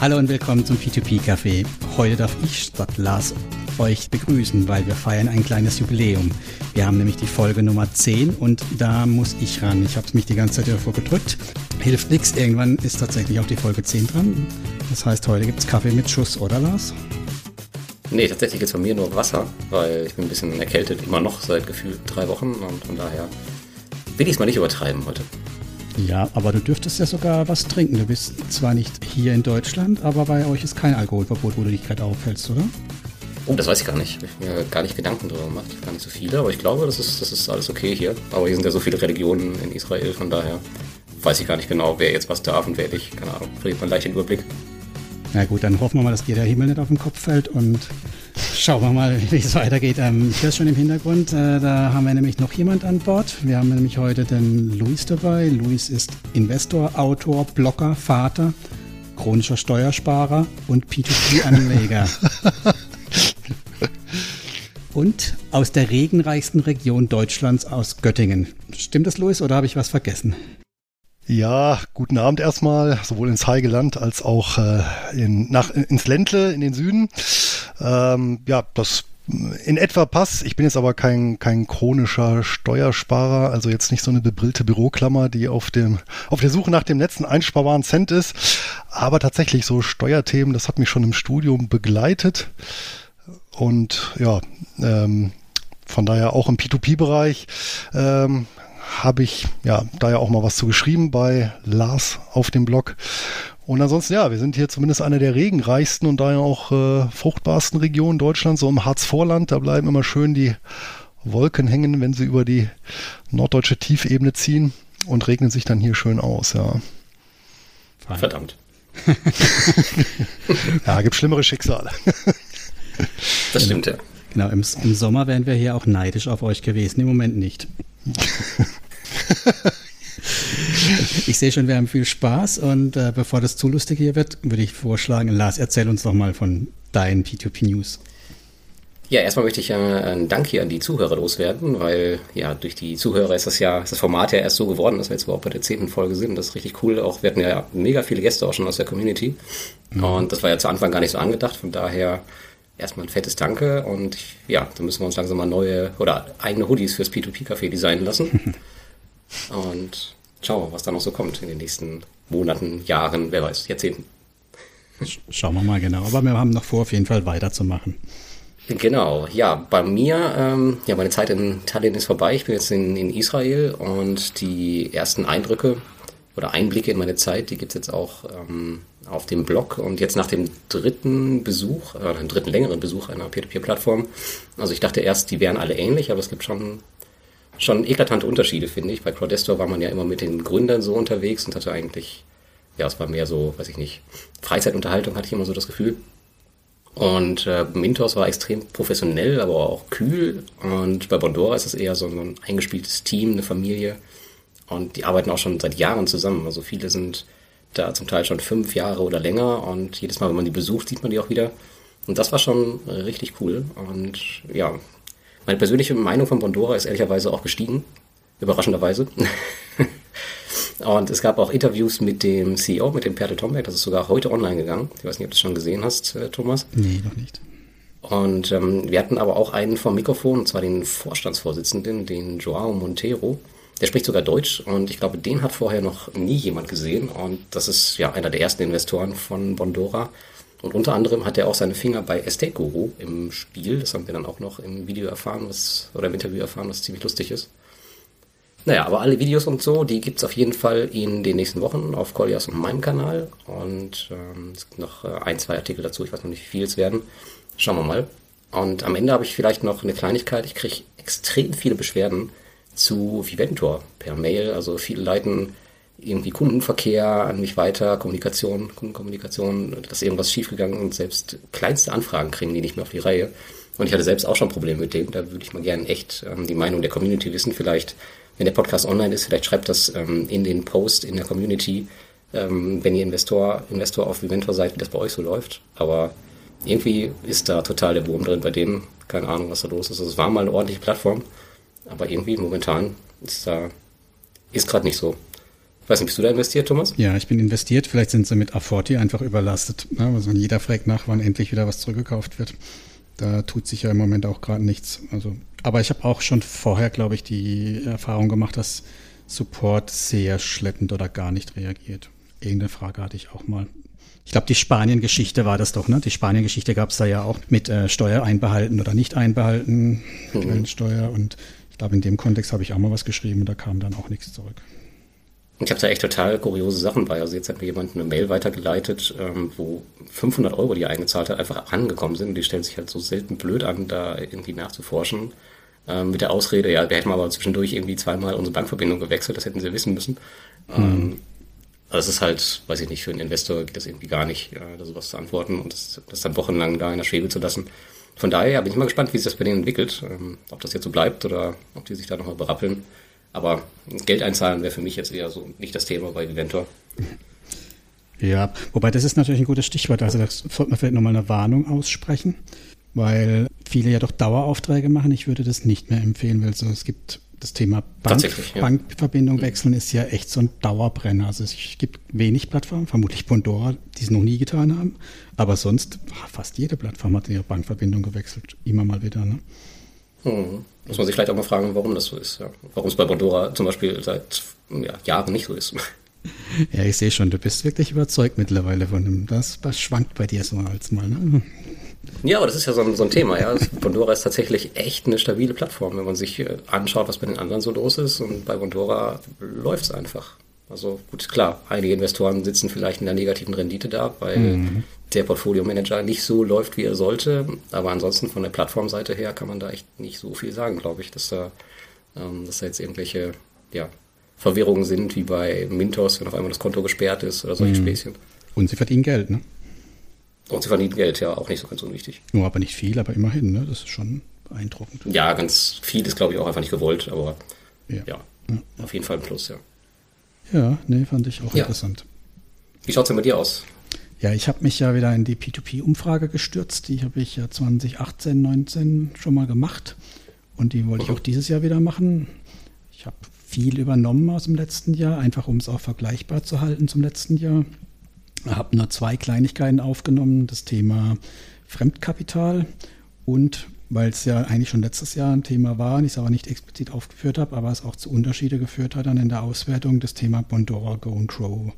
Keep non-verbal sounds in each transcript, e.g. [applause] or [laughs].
Hallo und willkommen zum P2P Café. Heute darf ich statt Lars euch begrüßen, weil wir feiern ein kleines Jubiläum. Wir haben nämlich die Folge Nummer 10 und da muss ich ran. Ich habe mich die ganze Zeit davor gedrückt. Hilft nichts, irgendwann ist tatsächlich auch die Folge 10 dran. Das heißt, heute gibt es Kaffee mit Schuss, oder Lars? Nee, tatsächlich gibt es von mir nur Wasser, weil ich bin ein bisschen erkältet, immer noch seit gefühlt drei Wochen und von daher will ich es mal nicht übertreiben heute. Ja, aber du dürftest ja sogar was trinken. Du bist zwar nicht hier in Deutschland, aber bei euch ist kein Alkoholverbot, wo du dich gerade aufhältst, oder? Oh, das weiß ich gar nicht. Ich habe mir gar nicht Gedanken darüber gemacht. Gar nicht so viele, aber ich glaube, das ist, das ist alles okay hier. Aber hier sind ja so viele Religionen in Israel, von daher weiß ich gar nicht genau, wer jetzt was darf und wer nicht. Keine Ahnung, verliert man leicht den Überblick. Na gut, dann hoffen wir mal, dass dir der Himmel nicht auf den Kopf fällt und schauen wir mal, wie es weitergeht. Ähm, ich höre schon im Hintergrund, äh, da haben wir nämlich noch jemand an Bord. Wir haben nämlich heute den Luis dabei. Luis ist Investor, Autor, Blogger, Vater, chronischer Steuersparer und P2P-Anleger. [laughs] und aus der regenreichsten Region Deutschlands, aus Göttingen. Stimmt das, Luis, oder habe ich was vergessen? Ja, guten Abend erstmal, sowohl ins Heigeland als auch äh, in, nach, ins Ländle, in den Süden. Ähm, ja, das in etwa passt. Ich bin jetzt aber kein, kein chronischer Steuersparer, also jetzt nicht so eine bebrillte Büroklammer, die auf dem, auf der Suche nach dem letzten einsparbaren Cent ist. Aber tatsächlich so Steuerthemen, das hat mich schon im Studium begleitet. Und ja, ähm, von daher auch im P2P-Bereich ähm, habe ich ja da ja auch mal was zu geschrieben bei Lars auf dem Blog. Und ansonsten, ja, wir sind hier zumindest eine der regenreichsten und daher auch äh, fruchtbarsten Regionen Deutschlands, so im Harzvorland. Da bleiben immer schön die Wolken hängen, wenn sie über die norddeutsche Tiefebene ziehen und regnen sich dann hier schön aus, ja. Verdammt. [laughs] ja, gibt schlimmere Schicksale. [laughs] das stimmt, ja. Genau, im, im Sommer wären wir hier auch neidisch auf euch gewesen, im Moment nicht. [laughs] ich sehe schon, wir haben viel Spaß und äh, bevor das zu lustig hier wird, würde ich vorschlagen, Lars, erzähl uns doch mal von deinen P2P News. Ja, erstmal möchte ich äh, einen Dank hier an die Zuhörer loswerden, weil ja durch die Zuhörer ist das ja ist das Format ja erst so geworden, dass wir jetzt überhaupt bei der zehnten Folge sind. Das ist richtig cool. Auch wir hatten ja mega viele Gäste auch schon aus der Community mhm. und das war ja zu Anfang gar nicht so angedacht. Von daher erstmal ein fettes Danke und ja, dann müssen wir uns langsam mal neue oder eigene Hoodies fürs P2P-Café designen lassen. [laughs] und schauen wir, was da noch so kommt in den nächsten Monaten, Jahren, wer weiß, Jahrzehnten. Schauen wir mal genau. Aber wir haben noch vor, auf jeden Fall weiterzumachen. Genau, ja, bei mir, ähm, ja, meine Zeit in Tallinn ist vorbei. Ich bin jetzt in, in Israel und die ersten Eindrücke oder Einblicke in meine Zeit, die gibt es jetzt auch ähm, auf dem Blog und jetzt nach dem dritten Besuch, äh, dem dritten längeren Besuch einer Peer-to-Peer-Plattform, also ich dachte erst, die wären alle ähnlich, aber es gibt schon, schon eklatante Unterschiede, finde ich. Bei Crowdestor war man ja immer mit den Gründern so unterwegs und hatte eigentlich, ja, es war mehr so, weiß ich nicht, Freizeitunterhaltung hatte ich immer so das Gefühl. Und äh, Mintos war extrem professionell, aber auch kühl. Und bei Bondora ist es eher so ein eingespieltes Team, eine Familie. Und die arbeiten auch schon seit Jahren zusammen. Also viele sind da zum Teil schon fünf Jahre oder länger und jedes Mal, wenn man die besucht, sieht man die auch wieder. Und das war schon richtig cool. Und ja, meine persönliche Meinung von Bondora ist ehrlicherweise auch gestiegen. Überraschenderweise. [laughs] und es gab auch Interviews mit dem CEO, mit dem Perte Tomberg. Das ist sogar heute online gegangen. Ich weiß nicht, ob du es schon gesehen hast, äh, Thomas. Nee, noch nicht. Und ähm, wir hatten aber auch einen vom Mikrofon, und zwar den Vorstandsvorsitzenden, den Joao Montero. Der spricht sogar Deutsch und ich glaube, den hat vorher noch nie jemand gesehen. Und das ist ja einer der ersten Investoren von Bondora. Und unter anderem hat er auch seine Finger bei Estate Guru im Spiel. Das haben wir dann auch noch im Video erfahren, was, oder im Interview erfahren, was ziemlich lustig ist. Naja, aber alle Videos und so, die gibt's auf jeden Fall in den nächsten Wochen auf Collias und meinem Kanal. Und ähm, es gibt noch äh, ein, zwei Artikel dazu. Ich weiß noch nicht, wie viel es werden. Schauen wir mal. Und am Ende habe ich vielleicht noch eine Kleinigkeit. Ich kriege extrem viele Beschwerden zu Viventor per Mail. Also viele leiten irgendwie Kundenverkehr an mich weiter, Kommunikation, Kundenkommunikation, dass irgendwas schiefgegangen und selbst kleinste Anfragen kriegen die nicht mehr auf die Reihe. Und ich hatte selbst auch schon Probleme mit dem. Da würde ich mal gerne echt ähm, die Meinung der Community wissen. Vielleicht, wenn der Podcast online ist, vielleicht schreibt das ähm, in den Post in der Community, ähm, wenn ihr Investor, Investor auf Viventor seid, wie das bei euch so läuft. Aber irgendwie ist da total der Wurm drin bei denen. Keine Ahnung, was da los ist. Also es war mal eine ordentliche Plattform. Aber irgendwie momentan ist da, ist gerade nicht so. Weiß nicht, bist du da investiert, Thomas? Ja, ich bin investiert. Vielleicht sind sie mit A40 einfach überlastet. Ne? Also jeder fragt nach, wann endlich wieder was zurückgekauft wird. Da tut sich ja im Moment auch gerade nichts. Also, aber ich habe auch schon vorher, glaube ich, die Erfahrung gemacht, dass Support sehr schleppend oder gar nicht reagiert. Irgendeine Frage hatte ich auch mal. Ich glaube, die Spanien-Geschichte war das doch, ne? Die Spanien-Geschichte gab es da ja auch mit äh, Steuer einbehalten oder nicht einbehalten, mhm. Quellensteuer. Und ich glaube, in dem Kontext habe ich auch mal was geschrieben und da kam dann auch nichts zurück. Ich habe da echt total kuriose Sachen bei. Also jetzt hat mir jemand eine Mail weitergeleitet, ähm, wo 500 Euro, die er eingezahlt hat, einfach angekommen sind. Und die stellen sich halt so selten blöd an, da irgendwie nachzuforschen. Ähm, mit der Ausrede, ja, wir hätten aber zwischendurch irgendwie zweimal unsere Bankverbindung gewechselt, das hätten sie wissen müssen. Mhm. Ähm, also es ist halt, weiß ich nicht, für einen Investor geht das irgendwie gar nicht, ja, da sowas zu antworten und das, das dann wochenlang da in der Schwebe zu lassen. Von daher bin ich mal gespannt, wie sich das bei denen entwickelt, ähm, ob das jetzt so bleibt oder ob die sich da nochmal berappeln. Aber Geld einzahlen wäre für mich jetzt eher so nicht das Thema bei Viventor. Ja, wobei das ist natürlich ein gutes Stichwort. Also da sollte man vielleicht nochmal eine Warnung aussprechen, weil viele ja doch Daueraufträge machen. Ich würde das nicht mehr empfehlen, weil so, es gibt das Thema Bank, ja. Bankverbindung wechseln ist ja echt so ein Dauerbrenner. Also es gibt wenig Plattformen, vermutlich Pandora, die es noch nie getan haben. Aber sonst, fast jede Plattform hat ihre Bankverbindung gewechselt. Immer mal wieder. Ne? Hm. Muss man sich vielleicht auch mal fragen, warum das so ist. Ja. Warum es bei Pandora zum Beispiel seit ja, Jahren nicht so ist. [laughs] Ja, ich sehe schon, du bist wirklich überzeugt mittlerweile von dem. Das, das schwankt bei dir so als mal. Ne? Ja, aber das ist ja so ein, so ein Thema. Ja. Bondora ist tatsächlich echt eine stabile Plattform, wenn man sich äh, anschaut, was bei den anderen so los ist. Und bei Bondora läuft es einfach. Also gut, klar, einige Investoren sitzen vielleicht in der negativen Rendite da, weil mhm. der Portfolio-Manager nicht so läuft, wie er sollte. Aber ansonsten von der Plattformseite her kann man da echt nicht so viel sagen, glaube ich, dass da, ähm, dass da jetzt irgendwelche ja, Verwirrungen sind, wie bei Mintos, wenn auf einmal das Konto gesperrt ist oder solche mhm. Späßchen. Und sie verdienen Geld, ne? Und sie verdienen Geld, ja, auch nicht so ganz unwichtig. Nur aber nicht viel, aber immerhin, ne? Das ist schon beeindruckend. Ja, ganz viel ist, glaube ich, auch einfach nicht gewollt, aber ja, ja, ja. auf jeden Fall ein Plus, ja. Ja, nee, fand ich auch ja. interessant. Wie schaut es denn bei dir aus? Ja, ich habe mich ja wieder in die P2P-Umfrage gestürzt. Die habe ich ja 2018, 19 schon mal gemacht. Und die wollte mhm. ich auch dieses Jahr wieder machen. Ich habe viel übernommen aus dem letzten Jahr, einfach um es auch vergleichbar zu halten zum letzten Jahr habe nur zwei Kleinigkeiten aufgenommen, das Thema Fremdkapital und weil es ja eigentlich schon letztes Jahr ein Thema war und ich es aber nicht explizit aufgeführt habe, aber es auch zu Unterschiede geführt hat dann in der Auswertung, das Thema Bondora Go and Grow.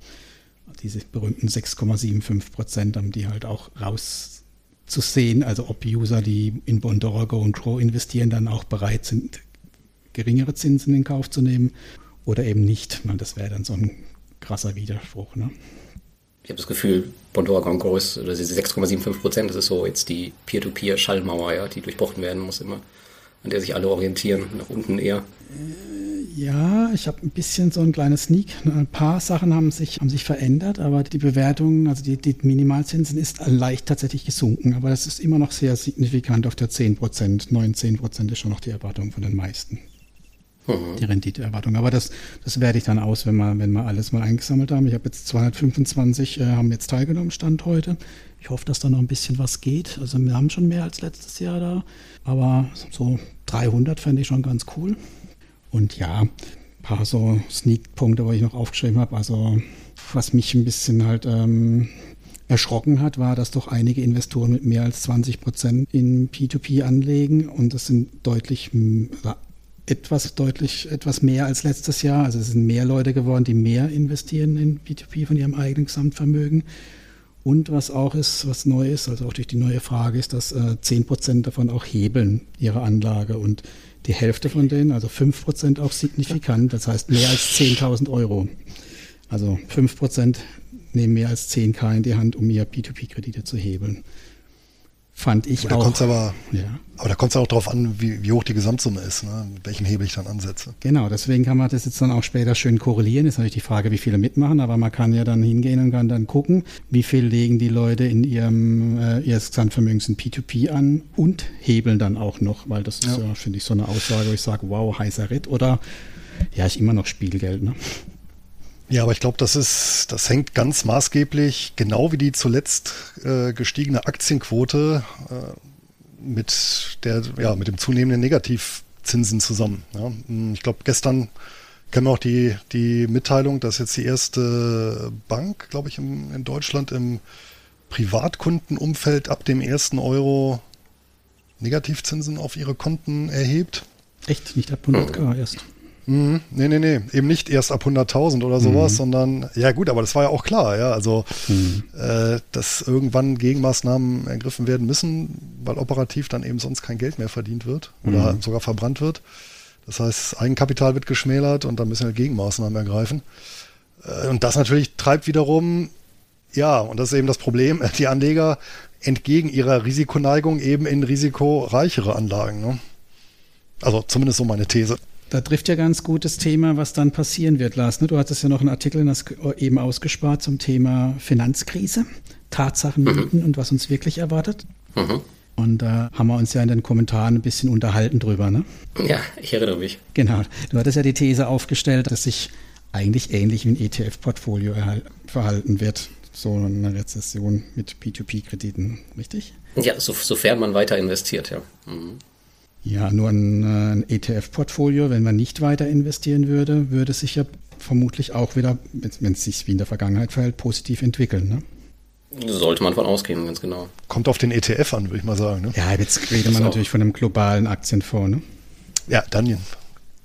Diese berühmten 6,75 Prozent, um die halt auch rauszusehen, also ob User, die in Bondora Go and Grow investieren, dann auch bereit sind, geringere Zinsen in Kauf zu nehmen oder eben nicht. Das wäre dann so ein krasser Widerspruch. Ne? Ich habe das Gefühl, Bondora Gongo ist, oder diese 6,75 Prozent, das ist so jetzt die Peer-to-Peer-Schallmauer, ja, die durchbrochen werden muss immer, an der sich alle orientieren, nach unten eher. Äh, ja, ich habe ein bisschen so ein kleines Sneak. Ein paar Sachen haben sich, haben sich verändert, aber die Bewertung, also die, die Minimalzinsen ist leicht tatsächlich gesunken, aber das ist immer noch sehr signifikant auf der 10 Prozent. 9, 10 Prozent ist schon noch die Erwartung von den meisten mhm. die Renditeerwartung. Aber das, das werde ich dann aus, wenn wir, wenn wir alles mal eingesammelt haben. Ich habe jetzt 225, äh, haben jetzt teilgenommen, Stand heute. Ich hoffe, dass da noch ein bisschen was geht. Also wir haben schon mehr als letztes Jahr da. Aber so 300 fände ich schon ganz cool. Und ja, ein paar so Sneak-Punkte, wo ich noch aufgeschrieben habe. Also was mich ein bisschen halt ähm, erschrocken hat, war, dass doch einige Investoren mit mehr als 20 Prozent in P2P anlegen und das sind deutlich etwas deutlich, etwas mehr als letztes Jahr. Also es sind mehr Leute geworden, die mehr investieren in B2B von ihrem eigenen Gesamtvermögen. Und was auch ist, was neu ist, also auch durch die neue Frage, ist, dass äh, 10% davon auch hebeln ihre Anlage und die Hälfte von denen, also 5% auch signifikant, das heißt mehr als 10.000 Euro. Also 5% nehmen mehr als 10k in die Hand, um ihr B2B-Kredite zu hebeln fand ich aber auch. Aber, ja. aber da kommt es auch darauf an, wie, wie, hoch die Gesamtsumme ist, ne? mit welchem Hebel ich dann ansetze. Genau, deswegen kann man das jetzt dann auch später schön korrelieren. Ist natürlich die Frage, wie viele mitmachen, aber man kann ja dann hingehen und kann dann gucken, wie viel legen die Leute in ihrem äh, ihr Gesamtvermögen in P2P an und hebeln dann auch noch, weil das ja. ist ja, finde ich, so eine Aussage, wo ich sage, wow, heißer Ritt oder ja, ich immer noch Spielgeld, ne? Ja, aber ich glaube, das ist, das hängt ganz maßgeblich, genau wie die zuletzt äh, gestiegene Aktienquote äh, mit der, ja, mit dem zunehmenden Negativzinsen zusammen. Ja. Hm, ich glaube, gestern kenne auch die, die Mitteilung, dass jetzt die erste Bank, glaube ich, im, in Deutschland im Privatkundenumfeld ab dem ersten Euro Negativzinsen auf ihre Konten erhebt. Echt? Nicht ab 100k erst? Mhm. Nee, nee, nee. Eben nicht erst ab 100.000 oder sowas, mhm. sondern, ja gut, aber das war ja auch klar, ja. Also, mhm. äh, dass irgendwann Gegenmaßnahmen ergriffen werden müssen, weil operativ dann eben sonst kein Geld mehr verdient wird oder mhm. sogar verbrannt wird. Das heißt, Eigenkapital wird geschmälert und dann müssen wir Gegenmaßnahmen ergreifen. Äh, und das natürlich treibt wiederum, ja, und das ist eben das Problem, [laughs] die Anleger entgegen ihrer Risikoneigung eben in risikoreichere Anlagen. Ne? Also zumindest so meine These. Da trifft ja ganz gut das Thema, was dann passieren wird, Lars. Ne? Du hattest ja noch einen Artikel eben ausgespart zum Thema Finanzkrise, Tatsachen, Mythen mhm. und was uns wirklich erwartet. Mhm. Und da haben wir uns ja in den Kommentaren ein bisschen unterhalten drüber, ne? Ja, ich erinnere mich. Genau. Du hattest ja die These aufgestellt, dass sich eigentlich ähnlich wie ein ETF-Portfolio verhalten wird. So eine Rezession mit P2P-Krediten, richtig? Ja, so, sofern man weiter investiert, ja. Mhm. Ja, nur ein, äh, ein ETF-Portfolio, wenn man nicht weiter investieren würde, würde sich ja vermutlich auch wieder, wenn es sich wie in der Vergangenheit verhält, positiv entwickeln. Ne? Sollte man von ausgehen, ganz genau. Kommt auf den ETF an, würde ich mal sagen. Ne? Ja, jetzt redet man natürlich von einem globalen Aktienfonds. Ne? Ja, dann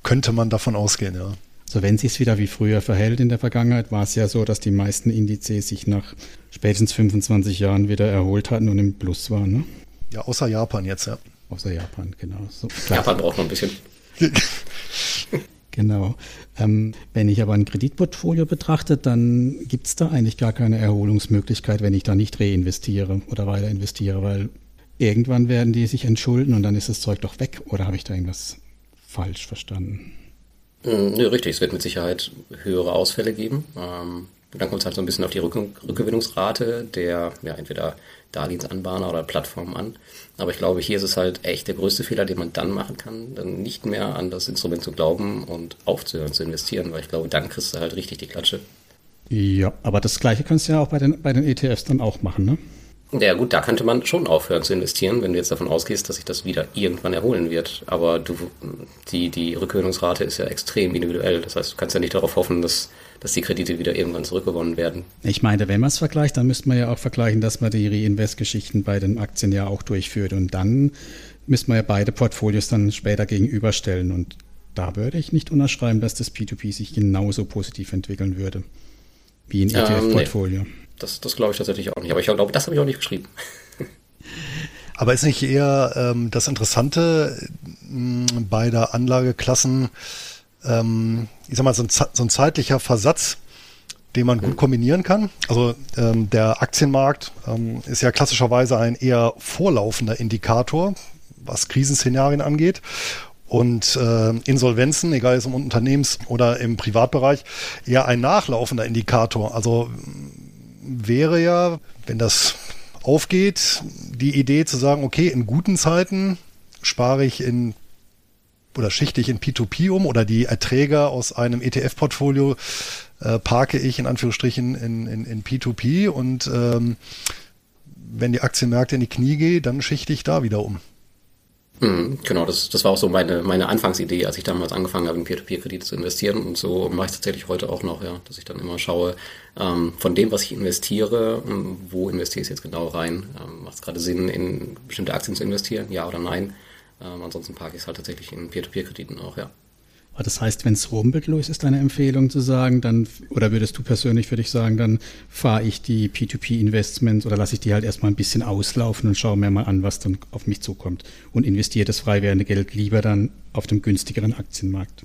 könnte man davon ausgehen, ja. So, wenn sich wieder wie früher verhält in der Vergangenheit, war es ja so, dass die meisten Indizes sich nach spätestens 25 Jahren wieder erholt hatten und im Plus waren. Ne? Ja, außer Japan jetzt, ja. Außer Japan, genau. So, Japan braucht noch ein bisschen. [laughs] genau. Ähm, wenn ich aber ein Kreditportfolio betrachte, dann gibt es da eigentlich gar keine Erholungsmöglichkeit, wenn ich da nicht reinvestiere oder weiter investiere, weil irgendwann werden die sich entschulden und dann ist das Zeug doch weg. Oder habe ich da irgendwas falsch verstanden? Hm, nö, richtig. Es wird mit Sicherheit höhere Ausfälle geben. Ähm, dann kommt es halt so ein bisschen auf die Rück Rückgewinnungsrate der ja, entweder Darlehensanbahner oder Plattformen an. Aber ich glaube, hier ist es halt echt der größte Fehler, den man dann machen kann, dann nicht mehr an das Instrument zu glauben und aufzuhören zu investieren, weil ich glaube, dann kriegst du halt richtig die Klatsche. Ja, aber das Gleiche kannst du ja auch bei den, bei den ETFs dann auch machen, ne? Ja gut, da könnte man schon aufhören zu investieren, wenn du jetzt davon ausgehst, dass sich das wieder irgendwann erholen wird. Aber du, die, die Rückgewinnungsrate ist ja extrem individuell. Das heißt, du kannst ja nicht darauf hoffen, dass, dass die Kredite wieder irgendwann zurückgewonnen werden. Ich meine, wenn man es vergleicht, dann müsste man ja auch vergleichen, dass man die Reinvest-Geschichten bei den Aktien ja auch durchführt. Und dann müsste man ja beide Portfolios dann später gegenüberstellen. Und da würde ich nicht unterschreiben, dass das P2P sich genauso positiv entwickeln würde wie ein ETF-Portfolio. Nee. Das, das glaube ich tatsächlich auch nicht. Aber ich glaube, das habe ich auch nicht geschrieben. [laughs] Aber ist nicht eher ähm, das Interessante mh, bei der Anlageklassen, ähm, ich sag mal, so ein, so ein zeitlicher Versatz, den man gut mhm. kombinieren kann. Also ähm, der Aktienmarkt ähm, ist ja klassischerweise ein eher vorlaufender Indikator, was Krisenszenarien angeht. Und äh, Insolvenzen, egal ob es im Unternehmens- oder im Privatbereich, eher ein nachlaufender Indikator. Also wäre ja, wenn das aufgeht, die Idee zu sagen, okay, in guten Zeiten spare ich in oder schichte ich in P2P um oder die Erträge aus einem ETF-Portfolio äh, parke ich in Anführungsstrichen in, in, in P2P und ähm, wenn die Aktienmärkte in die Knie gehen, dann schichte ich da wieder um. Mhm, genau, das, das war auch so meine, meine Anfangsidee, als ich damals angefangen habe, in Peer-to-Peer-Kredite zu investieren. Und so mache ich es tatsächlich heute auch noch, ja, dass ich dann immer schaue, ähm, von dem, was ich investiere, ähm, wo investiere ich jetzt genau rein? Ähm, Macht es gerade Sinn, in bestimmte Aktien zu investieren, ja oder nein? Ähm, ansonsten parke ich es halt tatsächlich in Peer-to-Peer-Krediten auch, ja. Aber das heißt, wenn es rumpellos ist, deine Empfehlung zu sagen, dann, oder würdest du persönlich für dich sagen, dann fahre ich die P2P-Investments oder lasse ich die halt erstmal ein bisschen auslaufen und schaue mir mal an, was dann auf mich zukommt und investiere das frei werdende Geld lieber dann auf dem günstigeren Aktienmarkt.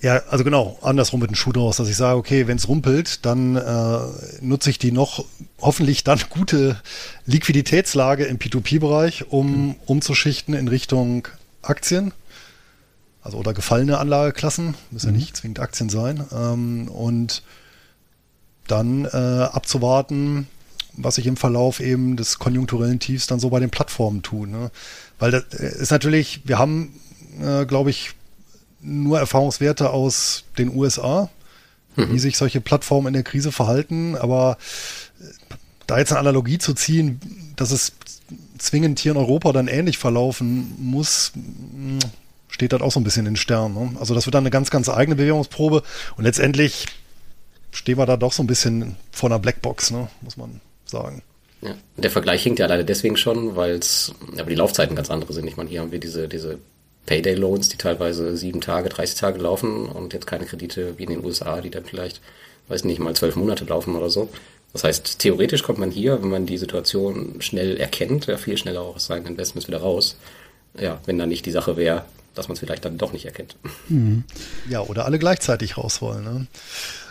Ja, also genau, andersrum mit dem Schuh draus, dass ich sage, okay, wenn es rumpelt, dann äh, nutze ich die noch hoffentlich dann [laughs] gute Liquiditätslage im P2P-Bereich, um umzuschichten in Richtung Aktien also oder gefallene Anlageklassen, müssen mhm. ja nicht zwingend Aktien sein, ähm, und dann äh, abzuwarten, was sich im Verlauf eben des konjunkturellen Tiefs dann so bei den Plattformen tun. Ne? Weil das äh, ist natürlich, wir haben, äh, glaube ich, nur Erfahrungswerte aus den USA, mhm. wie sich solche Plattformen in der Krise verhalten, aber äh, da jetzt eine Analogie zu ziehen, dass es zwingend hier in Europa dann ähnlich verlaufen muss, steht das auch so ein bisschen in den Sternen. Ne? Also das wird dann eine ganz, ganz eigene Bewährungsprobe und letztendlich stehen wir da doch so ein bisschen vor einer Blackbox, ne? muss man sagen. Ja, der Vergleich hinkt ja leider deswegen schon, weil es, aber die Laufzeiten ganz andere sind. Ich meine, hier haben wir diese, diese Payday-Loans, die teilweise sieben Tage, 30 Tage laufen und jetzt keine Kredite wie in den USA, die dann vielleicht, weiß nicht, mal zwölf Monate laufen oder so. Das heißt, theoretisch kommt man hier, wenn man die Situation schnell erkennt, ja viel schneller auch aus seinen Investments wieder raus. Ja, wenn dann nicht die Sache wäre, dass man es vielleicht dann doch nicht erkennt. Mhm. Ja, oder alle gleichzeitig raus wollen. Ne?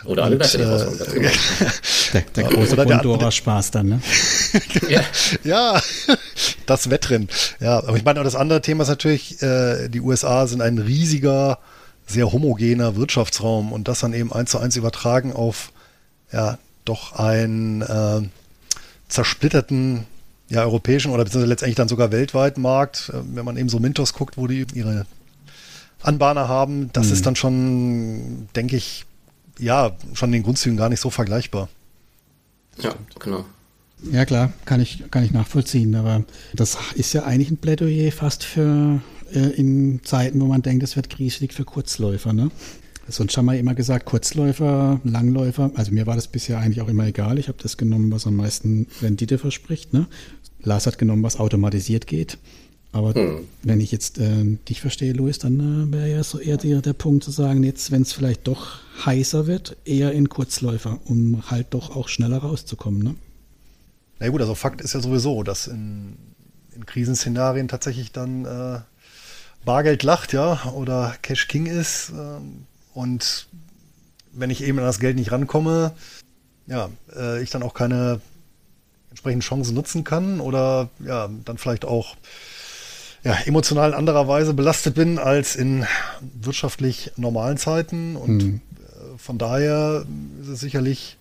Oder alle gleichzeitig äh, raus wollen. Genau. [laughs] der, der große Pandora-Spaß dann, ne? [laughs] ja. ja, das Wettrennen. Ja, aber ich meine, das andere Thema ist natürlich, äh, die USA sind ein riesiger, sehr homogener Wirtschaftsraum und das dann eben eins zu eins übertragen auf ja, doch einen äh, zersplitterten ja, europäischen oder beziehungsweise letztendlich dann sogar weltweiten Markt, äh, wenn man eben so Mintos guckt, wo die ihre Anbahner haben, das mhm. ist dann schon, denke ich, ja, schon in den Grundzügen gar nicht so vergleichbar. Ja, genau. Ja klar, kann ich, kann ich nachvollziehen, aber das ist ja eigentlich ein Plädoyer fast für äh, in Zeiten, wo man denkt, es wird kriesig für Kurzläufer, ne? Sonst haben wir immer gesagt, Kurzläufer, Langläufer. Also mir war das bisher eigentlich auch immer egal. Ich habe das genommen, was am meisten Rendite verspricht. Ne? Lars hat genommen, was automatisiert geht. Aber hm. wenn ich jetzt äh, dich verstehe, Luis, dann äh, wäre ja so eher der, der Punkt zu sagen, jetzt, wenn es vielleicht doch heißer wird, eher in Kurzläufer, um halt doch auch schneller rauszukommen. Ne? Na gut, also Fakt ist ja sowieso, dass in, in Krisenszenarien tatsächlich dann äh, Bargeld lacht, ja, oder Cash King ist. Ähm, und wenn ich eben an das Geld nicht rankomme, ja, äh, ich dann auch keine entsprechenden Chancen nutzen kann oder ja, dann vielleicht auch ja, emotional in anderer Weise belastet bin als in wirtschaftlich normalen Zeiten. Und mhm. von daher ist es sicherlich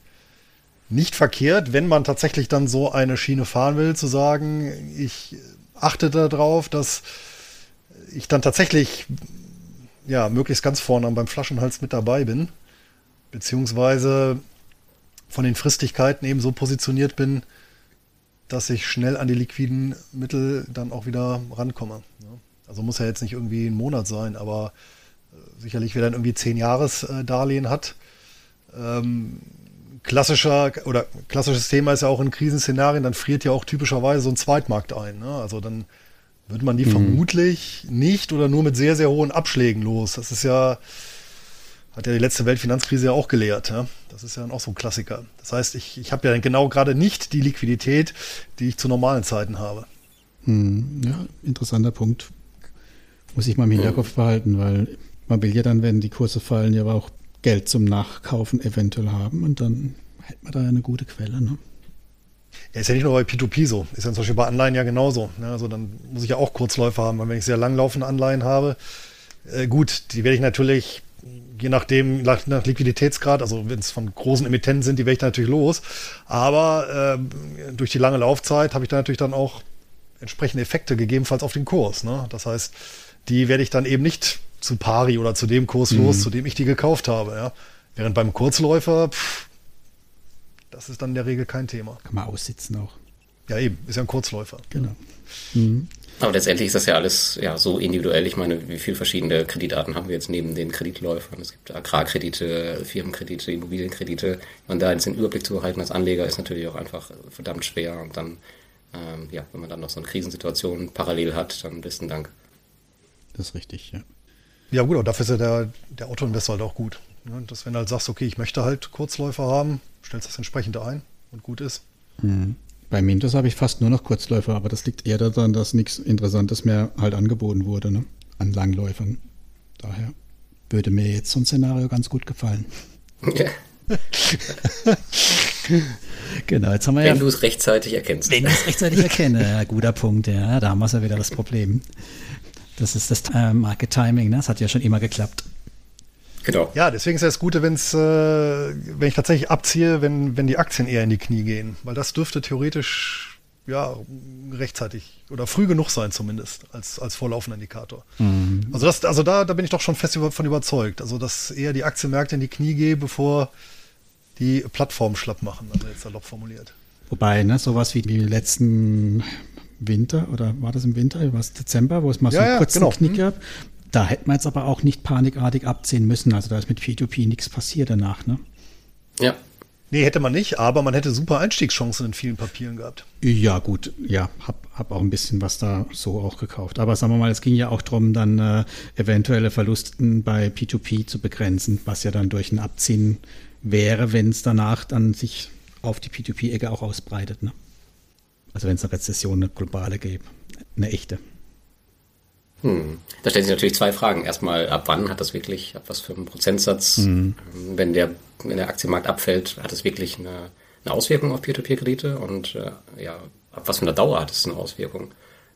nicht verkehrt, wenn man tatsächlich dann so eine Schiene fahren will, zu sagen, ich achte darauf, dass ich dann tatsächlich ja, möglichst ganz vorne beim Flaschenhals mit dabei bin, beziehungsweise von den Fristigkeiten eben so positioniert bin, dass ich schnell an die liquiden Mittel dann auch wieder rankomme. Also muss ja jetzt nicht irgendwie ein Monat sein, aber äh, sicherlich, wer dann irgendwie zehn Jahres Darlehen hat. Ähm, klassischer oder klassisches Thema ist ja auch in Krisenszenarien, dann friert ja auch typischerweise so ein Zweitmarkt ein. Ne? Also dann wird man die mhm. vermutlich nicht oder nur mit sehr, sehr hohen Abschlägen los. Das ist ja, hat ja die letzte Weltfinanzkrise ja auch gelehrt. Ja? Das ist ja dann auch so ein Klassiker. Das heißt, ich, ich habe ja genau gerade nicht die Liquidität, die ich zu normalen Zeiten habe. Mhm. Ja, interessanter Punkt. Muss ich mal im Hinterkopf behalten, weil man will ja dann, wenn die Kurse fallen, ja auch Geld zum Nachkaufen eventuell haben und dann hätte man da ja eine gute Quelle. Ne? Ja, ist ja nicht nur bei P2P so. Ist ja zum Beispiel bei Anleihen ja genauso. Ne? Also dann muss ich ja auch Kurzläufer haben, weil wenn ich sehr langlaufende Anleihen habe, äh, gut, die werde ich natürlich, je nachdem, nach, nach Liquiditätsgrad, also wenn es von großen Emittenten sind, die werde ich dann natürlich los. Aber äh, durch die lange Laufzeit habe ich dann natürlich dann auch entsprechende Effekte gegebenenfalls auf den Kurs. Ne? Das heißt, die werde ich dann eben nicht zu pari oder zu dem Kurs mhm. los, zu dem ich die gekauft habe. Ja? Während beim Kurzläufer, pff, das ist dann in der Regel kein Thema. Kann man aussitzen auch. Ja, eben, ist ja ein Kurzläufer. Genau. Mhm. Aber letztendlich ist das ja alles ja so individuell. Ich meine, wie viele verschiedene Kreditarten haben wir jetzt neben den Kreditläufern? Es gibt Agrarkredite, Firmenkredite, Immobilienkredite. Und da jetzt den Überblick zu behalten als Anleger ist natürlich auch einfach verdammt schwer. Und dann, ähm, ja, wenn man dann noch so eine Krisensituation parallel hat, dann besten Dank. Das ist richtig, ja. Ja, gut, aber dafür ist ja der, der Autoinvestor halt auch gut. Ne? Dass wenn du halt sagst, okay, ich möchte halt Kurzläufer haben, stellst das entsprechend ein und gut ist. Mhm. Bei Mintos habe ich fast nur noch Kurzläufer, aber das liegt eher daran, dass nichts Interessantes mehr halt angeboten wurde, ne? An Langläufern. Daher würde mir jetzt so ein Szenario ganz gut gefallen. Ja. [laughs] genau, jetzt haben wir wenn ja. Wenn du es rechtzeitig erkennst. Wenn ich es rechtzeitig [laughs] erkenne, ja, guter Punkt, ja. Da haben wir ja wieder das Problem. Das ist das äh, Market Timing, ne? Das hat ja schon immer geklappt. Genau. Ja, deswegen ist es das Gute, wenn's, äh, wenn ich tatsächlich abziehe, wenn, wenn die Aktien eher in die Knie gehen. Weil das dürfte theoretisch ja rechtzeitig oder früh genug sein zumindest als, als vorlaufender Indikator. Mhm. Also, das, also da, da bin ich doch schon fest von überzeugt. Also dass eher die Aktienmärkte in die Knie gehen, bevor die Plattformen schlapp machen, also jetzt salopp formuliert. Wobei, ne, sowas wie die letzten Winter oder war das im Winter, war es Dezember, wo es mal so ja, einen kurzen genau. Knick mhm. gab Da hätten wir jetzt aber auch nicht panikartig abziehen müssen. Also da ist mit P2P nichts passiert danach, ne? Ja. Nee, hätte man nicht, aber man hätte super Einstiegschancen in vielen Papieren gehabt. Ja, gut, ja, hab, hab auch ein bisschen was da so auch gekauft. Aber sagen wir mal, es ging ja auch darum, dann äh, eventuelle Verlusten bei P2P zu begrenzen, was ja dann durch ein Abziehen wäre, wenn es danach dann sich auf die P2P-Ecke auch ausbreitet. Ne? Also wenn es eine Rezession, eine globale gäbe, eine echte. Hm. Da stellen sich natürlich zwei Fragen. Erstmal, ab wann hat das wirklich, ab was für einen Prozentsatz, mhm. wenn der, wenn der Aktienmarkt abfällt, hat es wirklich eine, eine Auswirkung auf Peer-to-Peer-Kredite und äh, ja, ab was für einer Dauer hat es eine Auswirkung?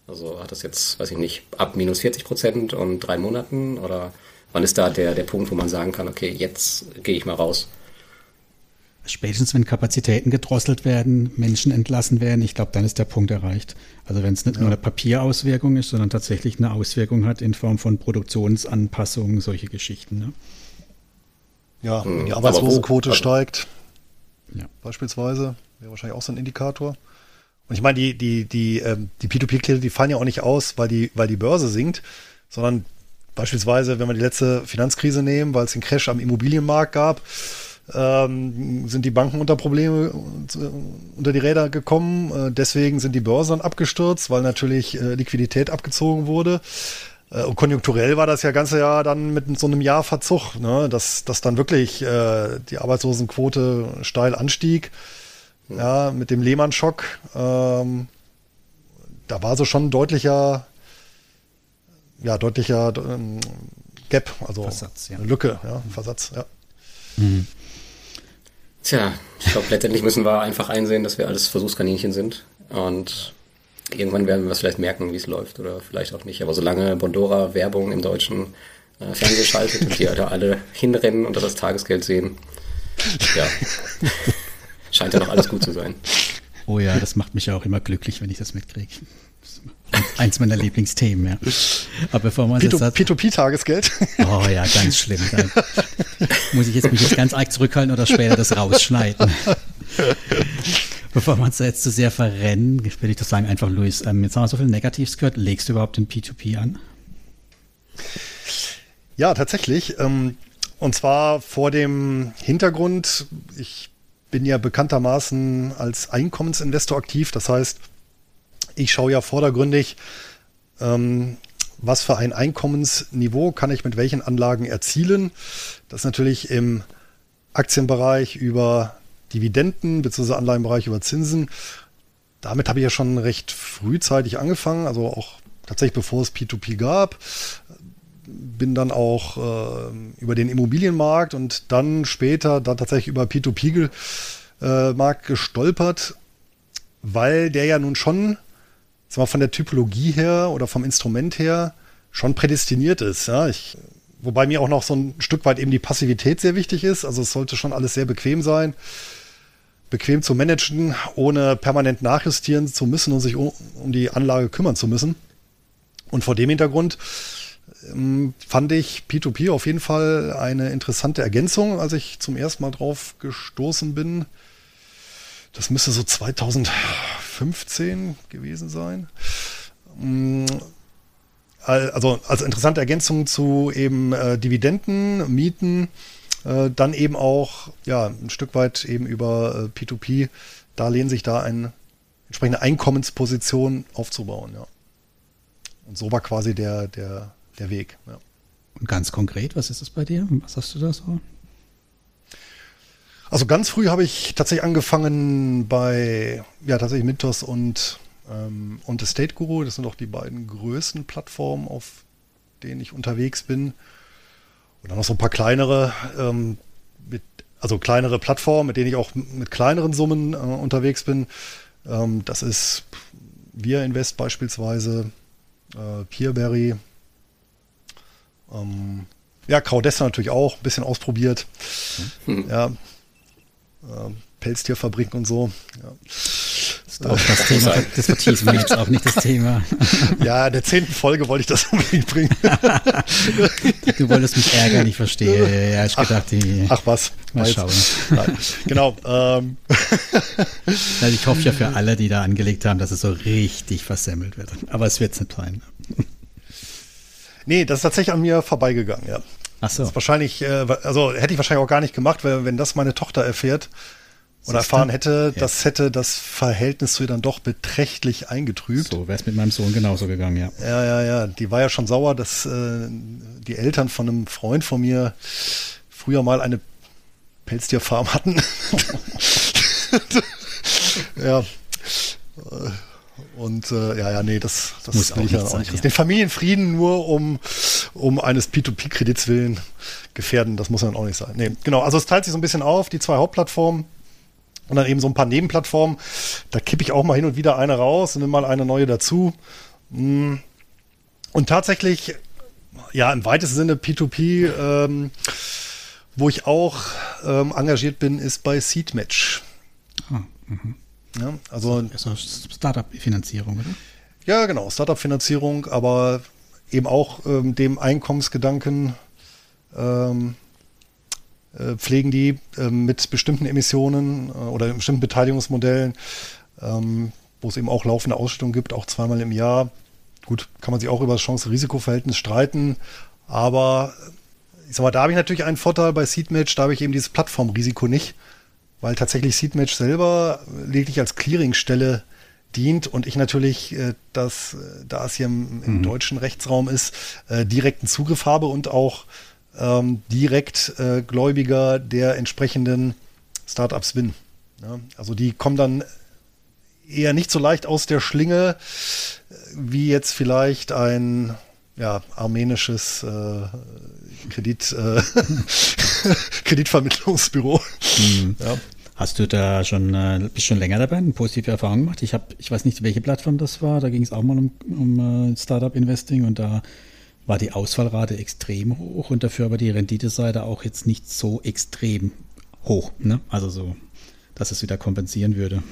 Also hat das jetzt, weiß ich nicht, ab minus 40 Prozent und drei Monaten oder wann ist da der, der Punkt, wo man sagen kann, okay, jetzt gehe ich mal raus? Spätestens, wenn Kapazitäten gedrosselt werden, Menschen entlassen werden, ich glaube, dann ist der Punkt erreicht. Also wenn es nicht ja. nur eine Papierauswirkung ist, sondern tatsächlich eine Auswirkung hat in Form von Produktionsanpassungen, solche Geschichten. Ne? Ja, wenn die Arbeitslosenquote also, steigt, ja. beispielsweise, wäre wahrscheinlich auch so ein Indikator. Und ich meine, die, die, die, ähm, die P2P-Kredite, die fallen ja auch nicht aus, weil die, weil die Börse sinkt, sondern beispielsweise, wenn wir die letzte Finanzkrise nehmen, weil es den Crash am Immobilienmarkt gab, ähm, sind die Banken unter Probleme unter die Räder gekommen. Äh, deswegen sind die Börsen abgestürzt, weil natürlich äh, Liquidität abgezogen wurde. Äh, und konjunkturell war das ja ganze Jahr dann mit so einem Jahr Verzug, ne? dass, dass dann wirklich äh, die Arbeitslosenquote steil anstieg. Ja, mit dem Lehmann-Schock. Ähm, da war so schon ein deutlicher, ja, deutlicher ähm, Gap, also Versatz, ja. eine Lücke, ja, Versatz, ja. Mhm. Tja, ich glaube, letztendlich müssen wir einfach einsehen, dass wir alles Versuchskaninchen sind. Und irgendwann werden wir es vielleicht merken, wie es läuft oder vielleicht auch nicht. Aber solange Bondora Werbung im deutschen äh, Fernsehen schaltet und die da alle hinrennen und das Tagesgeld sehen, ja, [laughs] scheint ja noch alles gut zu sein. Oh ja, das macht mich ja auch immer glücklich, wenn ich das mitkriege. Eins meiner Lieblingsthemen, ja. Aber bevor man P2, das P2P-Tagesgeld. Oh ja, ganz schlimm. Muss ich jetzt mich jetzt ganz arg zurückhalten oder später das rausschneiden. Bevor wir uns da jetzt zu sehr verrennen, würde ich doch sagen, einfach Luis, ähm, jetzt haben wir so viel Negatives gehört. Legst du überhaupt den P2P an? Ja, tatsächlich. Ähm, und zwar vor dem Hintergrund, ich bin ja bekanntermaßen als Einkommensinvestor aktiv. Das heißt, ich schaue ja vordergründig, ähm, was für ein Einkommensniveau kann ich mit welchen Anlagen erzielen. Das ist natürlich im Aktienbereich über Dividenden bzw. Anleihenbereich über Zinsen. Damit habe ich ja schon recht frühzeitig angefangen, also auch tatsächlich bevor es P2P gab. Bin dann auch äh, über den Immobilienmarkt und dann später dann tatsächlich über P2P-Markt äh, gestolpert, weil der ja nun schon mal, von der Typologie her oder vom Instrument her schon prädestiniert ist. Ja, ich, wobei mir auch noch so ein Stück weit eben die Passivität sehr wichtig ist. Also es sollte schon alles sehr bequem sein, bequem zu managen, ohne permanent nachjustieren zu müssen und sich um, um die Anlage kümmern zu müssen. Und vor dem Hintergrund ähm, fand ich P2P auf jeden Fall eine interessante Ergänzung, als ich zum ersten Mal drauf gestoßen bin. Das müsste so 2015 gewesen sein. Mm, also als interessante Ergänzung zu eben äh, Dividenden, Mieten, äh, dann eben auch ja ein Stück weit eben über äh, P2P Darlehen sich da eine entsprechende Einkommensposition aufzubauen. Ja. Und so war quasi der der der Weg. Ja. Und ganz konkret, was ist das bei dir? Was hast du da so? Also ganz früh habe ich tatsächlich angefangen bei, ja, tatsächlich Mintos und, ähm, und Estate Guru. Das sind auch die beiden größten Plattformen, auf denen ich unterwegs bin. Und dann noch so ein paar kleinere, ähm, mit, also kleinere Plattformen, mit denen ich auch mit kleineren Summen äh, unterwegs bin. Ähm, das ist Wir Invest beispielsweise, äh, Peerberry, ähm, ja, Crowdessa natürlich auch, ein bisschen ausprobiert. Mhm. Ja, Pelztierfabriken und so. Ja. Das, das, Thema, das vertiefen wir jetzt auch nicht das Thema. [laughs] Ja, in der zehnten Folge wollte ich das unbedingt bringen. [laughs] Du wolltest mich ärgern, ich verstehe. Ja, ich ach, gedacht, die, ach was. Mal schauen. Nein, genau. Ähm. [laughs] Also ich hoffe ja für alle, die da angelegt haben, dass es so richtig versemmelt wird. Aber es wird es nicht sein. Nee, das ist tatsächlich an mir vorbeigegangen, ja. Ach so. Das ist wahrscheinlich, äh, also hätte ich wahrscheinlich auch gar nicht gemacht, weil wenn das meine Tochter erfährt oder erfahren hätte, Ja. das hätte das Verhältnis zu ihr dann doch beträchtlich eingetrübt. So wäre es mit meinem Sohn genauso gegangen, ja. Ja, ja, ja. Die war ja schon sauer, dass äh, die Eltern von einem Freund von mir früher mal eine Pelztierfarm hatten. [laughs] ja. Und äh, ja, ja, nee, das, das Muss will auch ich ja nicht auch sein, nicht. ja. Den Familienfrieden nur um, um eines P2P-Kredits willen gefährden, das muss dann auch nicht sein. Nee, genau, also es teilt sich so ein bisschen auf, die zwei Hauptplattformen und dann eben so ein paar Nebenplattformen. Da kippe ich auch mal hin und wieder eine raus und nehme mal eine neue dazu. Mm. Und tatsächlich, ja, im weitesten Sinne P2P, ähm, wo ich auch ähm, engagiert bin, ist bei Seedmatch. Ah, Ja, also also Startup-Finanzierung, oder? Ja, genau, Startup-Finanzierung, aber eben auch ähm, dem Einkommensgedanken ähm, äh, pflegen die ähm, mit bestimmten Emissionen äh, oder bestimmten Beteiligungsmodellen, ähm, wo es eben auch laufende Ausstellungen gibt, auch zweimal im Jahr. Gut, kann man sich auch über das Chance-Risiko-Verhältnis streiten, aber ich sag mal, da habe ich natürlich einen Vorteil bei Seedmatch, da habe ich eben dieses Plattformrisiko nicht, weil tatsächlich Seedmatch selber lediglich als Clearingstelle dient und ich natürlich, äh, das, äh, da es hier im, im deutschen Rechtsraum ist, äh, direkten Zugriff habe und auch ähm, direkt äh, Gläubiger der entsprechenden Startups bin. Ja, also die kommen dann eher nicht so leicht aus der Schlinge, äh, wie jetzt vielleicht ein ja, armenisches äh, Kredit, äh, [laughs] Kreditvermittlungsbüro. Ja. Hast du da schon, äh, bist schon länger dabei, eine positive Erfahrung gemacht? Ich habe, ich weiß nicht, welche Plattform das war. Da ging es auch mal um, um äh, Startup Investing und da war die Ausfallrate extrem hoch und dafür aber die Renditeseite auch jetzt nicht so extrem hoch. Ne? Also so, dass es wieder kompensieren würde.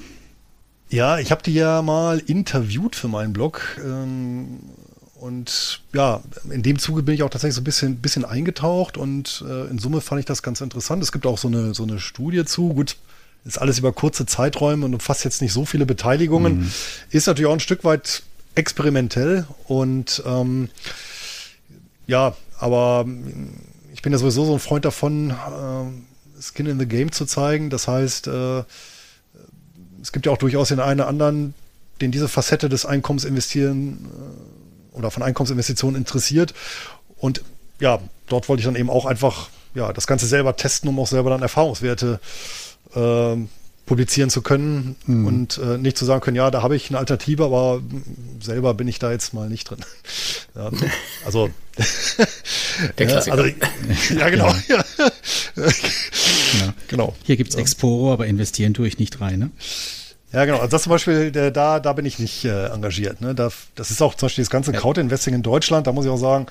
Ja, ich habe die ja mal interviewt für meinen Blog. Ähm, und ja, in dem Zuge bin ich auch tatsächlich so ein bisschen, bisschen eingetaucht und äh, in Summe fand ich das ganz interessant. Es gibt auch so eine, so eine Studie zu. Gut, ist alles über kurze Zeiträume und umfasst jetzt nicht so viele Beteiligungen. Ist natürlich auch ein Stück weit experimentell und ähm, ja, aber ähm, ich bin ja sowieso so ein Freund davon, äh, Skin in the Game zu zeigen. Das heißt, äh, es gibt ja auch durchaus den einen oder anderen, den diese Facette des Einkommens investieren äh, oder von Einkommensinvestitionen interessiert. Und ja, dort wollte ich dann eben auch einfach ja, das Ganze selber testen, um auch selber dann Erfahrungswerte äh, publizieren zu können und äh, nicht zu sagen können, ja, da habe ich eine Alternative, aber selber bin ich da jetzt mal nicht drin. [laughs] Ja, also [laughs] Der Klassiker. also, ja, genau. Ja. [laughs] Genau. genau. Hier gibt's Exporo, aber investieren tue ich nicht rein. Ne? Ja, genau. Also das zum Beispiel, der, da, da bin ich nicht äh, engagiert. Ne? Da, das ist auch zum Beispiel das ganze Crowd-Investing in Deutschland, da muss ich auch sagen,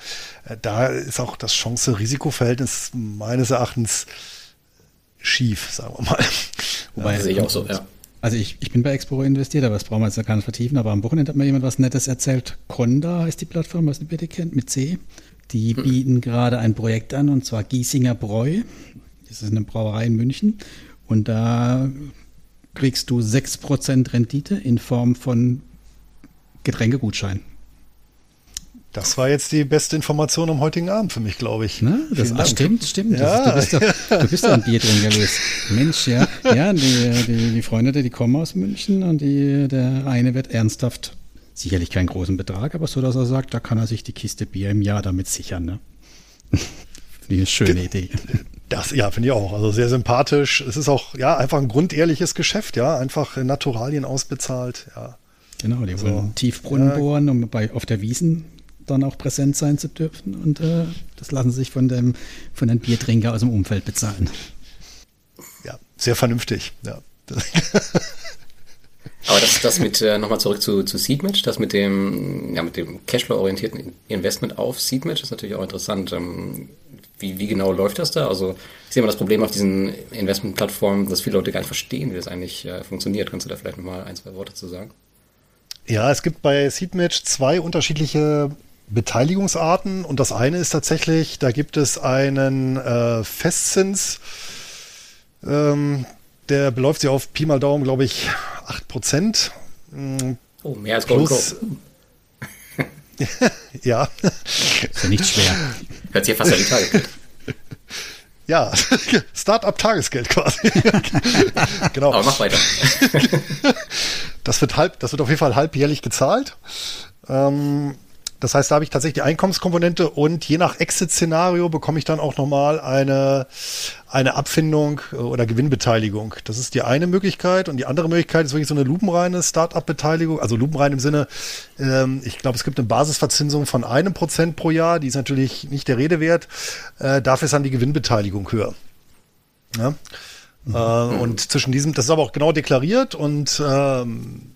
äh, da ist auch das Chance-Risiko-Verhältnis meines Erachtens schief, sagen wir mal. Wobei, Das sehe ich auch so, ja. Also ich, ich bin bei Exporo investiert, aber das brauchen wir jetzt ja gar nicht vertiefen. Aber am Wochenende hat mir jemand was Nettes erzählt. Conda heißt die Plattform, was ihr bitte kennt, mit C. Die bieten gerade ein Projekt an, und zwar Giesinger Bräu. Das ist eine Brauerei in München. Und da kriegst du 6% Rendite in Form von Getränkegutschein. Das war jetzt die beste Information am heutigen Abend für mich, glaube ich. Ne? Das Dank. stimmt, stimmt. Ja. Ist, du, bist doch, du bist doch ein [laughs] Biertrinker, Luis. Mensch, ja. Ja, die, die, die Freunde, die kommen aus München und die, der eine wird ernsthaft, sicherlich keinen großen Betrag, aber so, dass er sagt, da kann er sich die Kiste Bier im Jahr damit sichern. Ne? [laughs] Eine schöne Idee. Das, ja, finde ich auch. Also sehr sympathisch. Es ist auch, ja, einfach ein grundehrliches Geschäft, ja. Einfach in Naturalien ausbezahlt, ja. Genau, die So. wollen Tiefbrunnen Ja. bohren, um bei, auf der Wiesen dann auch präsent sein zu dürfen. Und äh, das lassen sich von dem von den Biertrinker aus dem Umfeld bezahlen. Ja, sehr vernünftig, ja. [laughs] Aber das, das mit, äh, nochmal zurück zu, zu Seedmatch, das mit dem, ja, mit dem Cashflow-orientierten Investment auf Seedmatch ist natürlich auch interessant. Ähm, wie, wie genau läuft das da? Also, ich sehe immer das Problem auf diesen Investmentplattformen, dass viele Leute gar nicht verstehen, wie das eigentlich äh, funktioniert. Kannst du da vielleicht nochmal ein, zwei Worte zu sagen? Ja, es gibt bei Seedmatch zwei unterschiedliche Beteiligungsarten und das eine ist tatsächlich, da gibt es einen äh, Festzins, ähm, der beläuft sich auf Pi mal Daumen, glaube ich, 8 Prozent. Oh, mehr als Plus, Crow. [laughs] ja. Ist ja nicht schwer. Hört sich ja fast an die Tage. [laughs] Ja, [laughs] Start-up-Tagesgeld quasi. genau. Aber mach weiter. das wird halb, das wird auf jeden Fall halbjährlich gezahlt. Ähm, das heißt, da habe ich tatsächlich die Einkommenskomponente und je nach Exit-Szenario bekomme ich dann auch nochmal eine, eine Abfindung äh, oder Gewinnbeteiligung. Das ist die eine Möglichkeit. Und die andere Möglichkeit ist wirklich so eine lupenreine Start-up-Beteiligung. Also lupenrein im Sinne, ähm, ich glaube, es gibt eine Basisverzinsung von einem Prozent pro Jahr. Die ist natürlich nicht der Rede wert. Äh, dafür ist dann die Gewinnbeteiligung höher. Ja? Mhm. Äh, und zwischen diesem, das ist aber auch genau deklariert und ähm,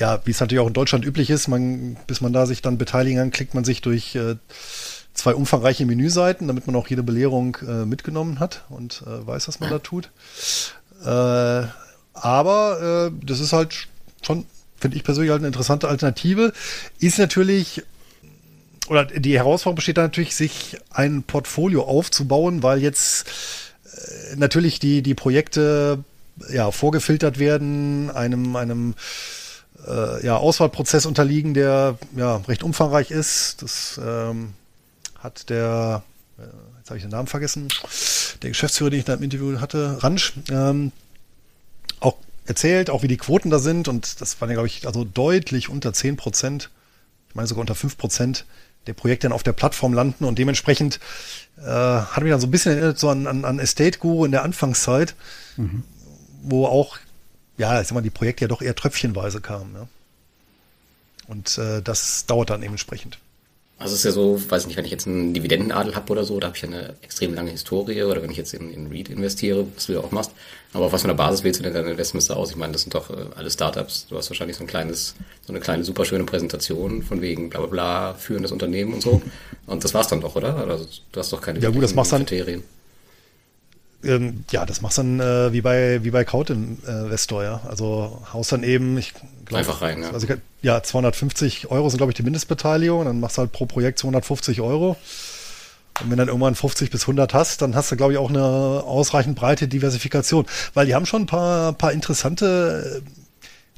ja, wie es natürlich auch in Deutschland üblich ist, man, bis man da sich dann beteiligen kann, klickt man sich durch äh, zwei umfangreiche Menüseiten, damit man auch jede Belehrung äh, mitgenommen hat und äh, weiß, was man da tut. Äh, aber äh, das ist halt schon, finde ich persönlich halt eine interessante Alternative. Ist natürlich oder die Herausforderung besteht da natürlich, sich ein Portfolio aufzubauen, weil jetzt äh, natürlich die, die Projekte ja vorgefiltert werden, einem, einem äh, ja, Auswahlprozess unterliegen, der ja recht umfangreich ist. Das ähm, hat der, äh, jetzt habe ich den Namen vergessen, der Geschäftsführer, den ich da im Interview hatte, Ransch, ähm, auch erzählt, auch wie die Quoten da sind. Und das waren ja, glaube ich, also deutlich unter 10 Prozent, ich meine sogar unter 5 Prozent der Projekte dann auf der Plattform landen. Und dementsprechend äh, hat mich dann so ein bisschen erinnert so an, an, an Estate Guru in der Anfangszeit, mhm. wo auch ja, ich sag mal, die Projekte ja doch eher tröpfchenweise kamen. Ja. Und äh, das dauert dann entsprechend. Also es ist ja so, weiß nicht, wenn ich jetzt einen Dividendenadel habe oder so, da habe ich ja eine extrem lange Historie oder wenn ich jetzt in, in REIT investiere, was du ja auch machst. Aber auf was für einer Basis wählst du denn deine Investments da aus? Ich meine, das sind doch äh, alle Startups. Du hast wahrscheinlich so ein kleines, so eine kleine superschöne Präsentation von wegen bla bla bla, führendes Unternehmen und so. Und das war's dann doch, oder? Also, du hast doch keine ja, gut, das machst Kriterien. Ähm, ja, das machst dann äh, wie bei wie bei Crowd-Investor, ja. Also haust dann eben, ich glaub, einfach rein, ja. Also, ja, 250 Euro sind glaube ich die Mindestbeteiligung, dann machst du halt pro Projekt 250 Euro. Und wenn dann irgendwann 50 bis 100 hast, dann hast du, glaube ich, auch eine ausreichend breite Diversifikation. Weil die haben schon ein paar, paar interessante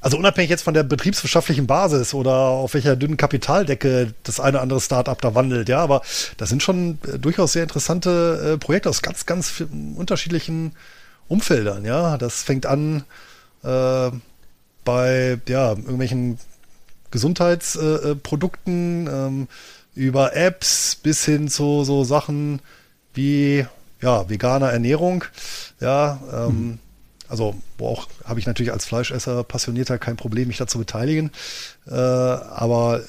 also unabhängig jetzt von der betriebswirtschaftlichen Basis oder auf welcher dünnen Kapitaldecke das eine oder andere Startup da wandelt, ja, aber das sind schon äh, durchaus sehr interessante äh, Projekte aus ganz, ganz unterschiedlichen Umfeldern, ja. Das fängt an äh, bei ja, irgendwelchen Gesundheitsprodukten, äh, ähm, über Apps bis hin zu so Sachen wie ja, veganer Ernährung, ja, ähm, hm also wo auch habe ich natürlich als Fleischesser passionierter kein Problem, mich da zu beteiligen. Äh, aber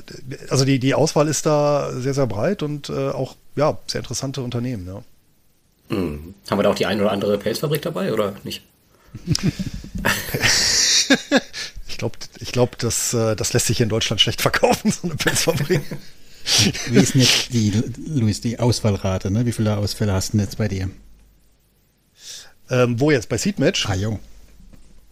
also die, die Auswahl ist da sehr, sehr breit und äh, auch ja, sehr interessante Unternehmen. Ja. Mhm. Haben wir da auch die eine oder andere Pelzfabrik dabei oder nicht? [laughs] ich glaube, ich glaub, das, äh, das lässt sich hier in Deutschland schlecht verkaufen, so eine Pelzfabrik. Wie ist denn jetzt die, Luis, die Auswahlrate? Ne? Wie viele Ausfälle hast du denn jetzt bei dir? Ähm, wo jetzt? Bei Seedmatch? Ah, jo.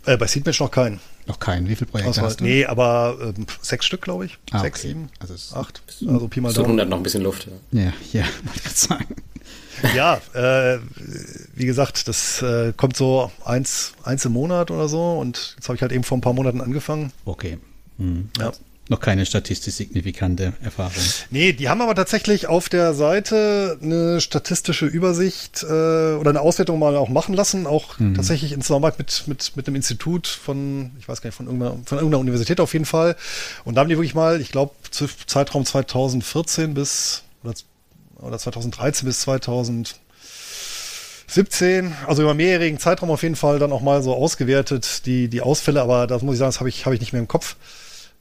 Äh, bei Seedmatch noch keinen. Noch keinen. Wie viele Projekte Auswahl, hast du? Nee, aber ähm, sechs Stück, glaube ich. Ah, sechs, okay. sieben, also acht. Also Pi mal Daumen. 100 noch ein bisschen Luft. Ja, ja, ja [laughs] wollte ich gerade sagen. Ja, äh, wie gesagt, das äh, kommt so eins, eins im Monat oder so und jetzt habe ich halt eben vor ein paar Monaten angefangen. Okay. Mhm. Ja noch keine statistisch signifikante Erfahrung. Nee, die haben aber tatsächlich auf der Seite eine statistische Übersicht äh, oder eine Auswertung mal auch machen lassen, auch mhm. tatsächlich in Zusammenarbeit mit, mit, mit einem Institut von, ich weiß gar nicht, von irgendeiner, von irgendeiner Universität auf jeden Fall. Und da haben die wirklich mal, ich glaube, Zeitraum 2014 bis oder, oder 2013 bis 2017, also über mehrjährigen Zeitraum auf jeden Fall dann auch mal so ausgewertet, die, die Ausfälle, aber das muss ich sagen, das habe ich, hab ich nicht mehr im Kopf.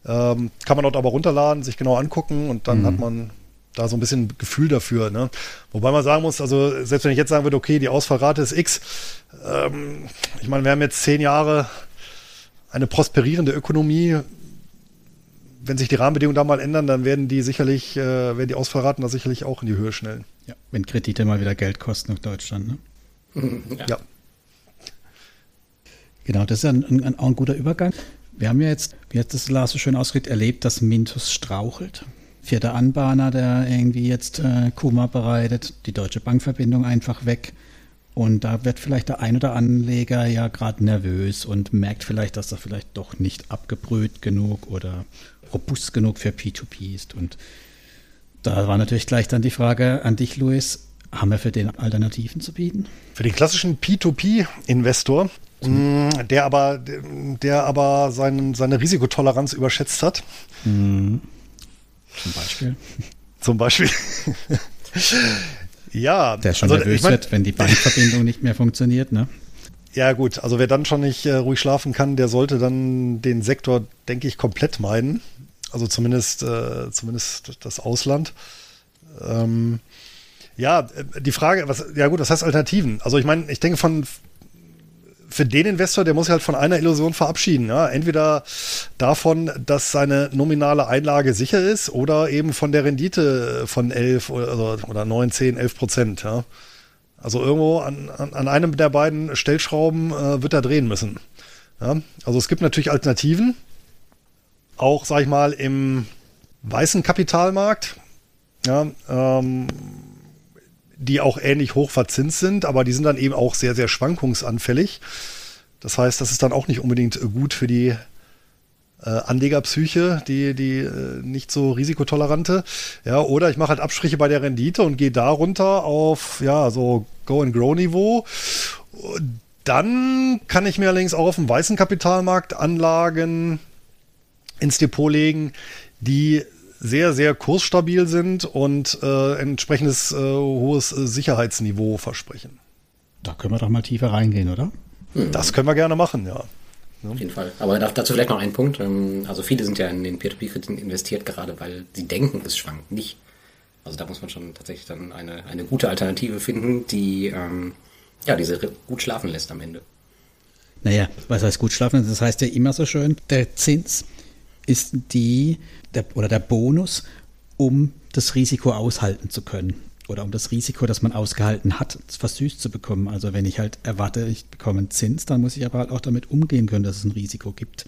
Ähm, kann man dort aber runterladen, sich genau angucken und dann mhm. hat man da so ein bisschen Gefühl dafür. Ne? Wobei man sagen muss, also selbst wenn ich jetzt sagen würde, okay, die Ausfallrate ist X, ähm, ich meine, wir haben jetzt zehn Jahre eine prosperierende Ökonomie. Wenn sich die Rahmenbedingungen da mal ändern, dann werden die sicherlich, äh, werden die Ausfallraten da sicherlich auch in die Höhe schnellen. Ja, wenn Kredite mal wieder Geld kosten nach Deutschland. Ne? Mhm, ja. ja. Genau, das ist ein, ein, ein guter Übergang. Wir haben ja jetzt, wie hat das Lars so schön ausgedrückt, erlebt, dass Mintus strauchelt. Vierter Anbahner, der irgendwie jetzt äh, Kuma bereitet, die Deutsche Bankverbindung einfach weg. Und da wird vielleicht der ein oder Anleger ja gerade nervös und merkt vielleicht, dass er vielleicht doch nicht abgebrüht genug oder robust genug für P2P ist. Und Da war natürlich gleich dann die Frage an dich, Luis. Haben wir für den Alternativen zu bieten? Für den klassischen P2P-Investor, mm, der aber, der aber sein, seine Risikotoleranz überschätzt hat. Mhm. Zum Beispiel. [laughs] Zum Beispiel. ja. Der schon also, nervös ich mein, wird, wenn die Bankverbindung nicht mehr funktioniert, ne? Ja, gut, also wer dann schon nicht äh, ruhig schlafen kann, der sollte dann den Sektor, denke ich, komplett meiden. Also zumindest, äh, zumindest das Ausland. Ähm, ja, äh, die Frage, was, ja gut, was heißt Alternativen? Also ich meine, ich denke von, für den Investor, der muss sich halt von einer Illusion verabschieden. Ja? Entweder davon, dass seine nominale Einlage sicher ist oder eben von der Rendite von 11 oder, oder 9, 10, 11 Prozent. Ja? Also irgendwo an, an, an einem der beiden Stellschrauben äh, wird er drehen müssen. Ja? Also es gibt natürlich Alternativen, auch sag ich mal im weißen Kapitalmarkt, ja, ähm, die auch ähnlich hoch verzinst sind, aber die sind dann eben auch sehr, sehr schwankungsanfällig. Das heißt, das ist dann auch nicht unbedingt gut für die äh, Anlegerpsyche, die, die äh, nicht so risikotolerante. Ja, oder ich mache halt Abstriche bei der Rendite und gehe da runter auf, ja, so Go-and-Grow-Niveau. Dann kann ich mir allerdings auch auf dem weißen Kapitalmarkt Anlagen ins Depot legen, die sehr, sehr kursstabil sind und äh, entsprechendes äh, hohes Sicherheitsniveau versprechen. Da können wir doch mal tiefer reingehen, oder? Das können wir gerne machen, ja. Auf jeden Fall. Aber dazu vielleicht noch ein Punkt. Ähm, also viele sind ja in den Peer-to-Peer-Krediten investiert, gerade weil sie denken, es schwankt nicht. Also da muss man schon tatsächlich dann eine, eine gute Alternative finden, die ähm, ja, diese gut schlafen lässt am Ende. Naja, was heißt gut schlafen? Das heißt ja immer so schön, der Zins ist die der, oder der Bonus, um das Risiko aushalten zu können oder um das Risiko, das man ausgehalten hat, versüßt zu bekommen. Also wenn ich halt erwarte, ich bekomme einen Zins, dann muss ich aber halt auch damit umgehen können, dass es ein Risiko gibt.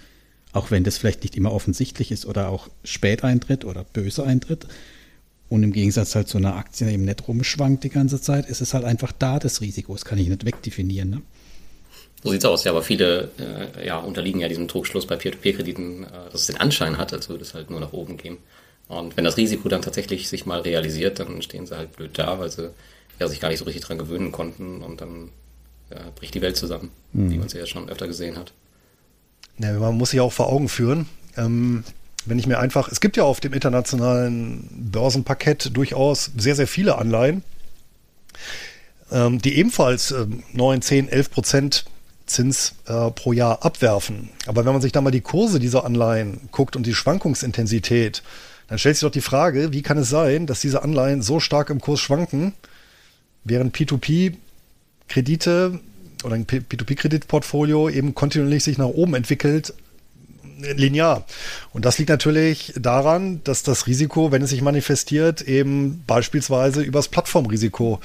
Auch wenn das vielleicht nicht immer offensichtlich ist oder auch spät eintritt oder böse eintritt. Und im Gegensatz halt zu einer Aktie eben nicht rumschwankt die ganze Zeit, ist es halt einfach da, das Risiko. Das kann ich nicht wegdefinieren. Ne? So sieht's aus, ja, aber viele äh, ja, unterliegen ja diesem Trugschluss bei Peer-to-Peer-Krediten, äh, dass es den Anschein hat, als würde es halt nur nach oben gehen. Und wenn das Risiko dann tatsächlich sich mal realisiert, dann stehen sie halt blöd da, weil sie ja, sich gar nicht so richtig dran gewöhnen konnten und dann ja, bricht die Welt zusammen, mhm. wie man sie ja schon öfter gesehen hat. Ja, man muss sich auch vor Augen führen. Ähm, wenn ich mir einfach, es gibt ja auf dem internationalen Börsenparkett durchaus sehr, sehr viele Anleihen, ähm, die ebenfalls äh, 9, 10, 11 Prozent Zins äh, pro Jahr abwerfen. Aber wenn man sich da mal die Kurse dieser Anleihen guckt und die Schwankungsintensität, dann stellt sich doch die Frage, wie kann es sein, dass diese Anleihen so stark im Kurs schwanken, während P2P-Kredite oder ein P2P-Kreditportfolio eben kontinuierlich sich nach oben entwickelt, linear. Und das liegt natürlich daran, dass das Risiko, wenn es sich manifestiert, eben beispielsweise übers Plattformrisiko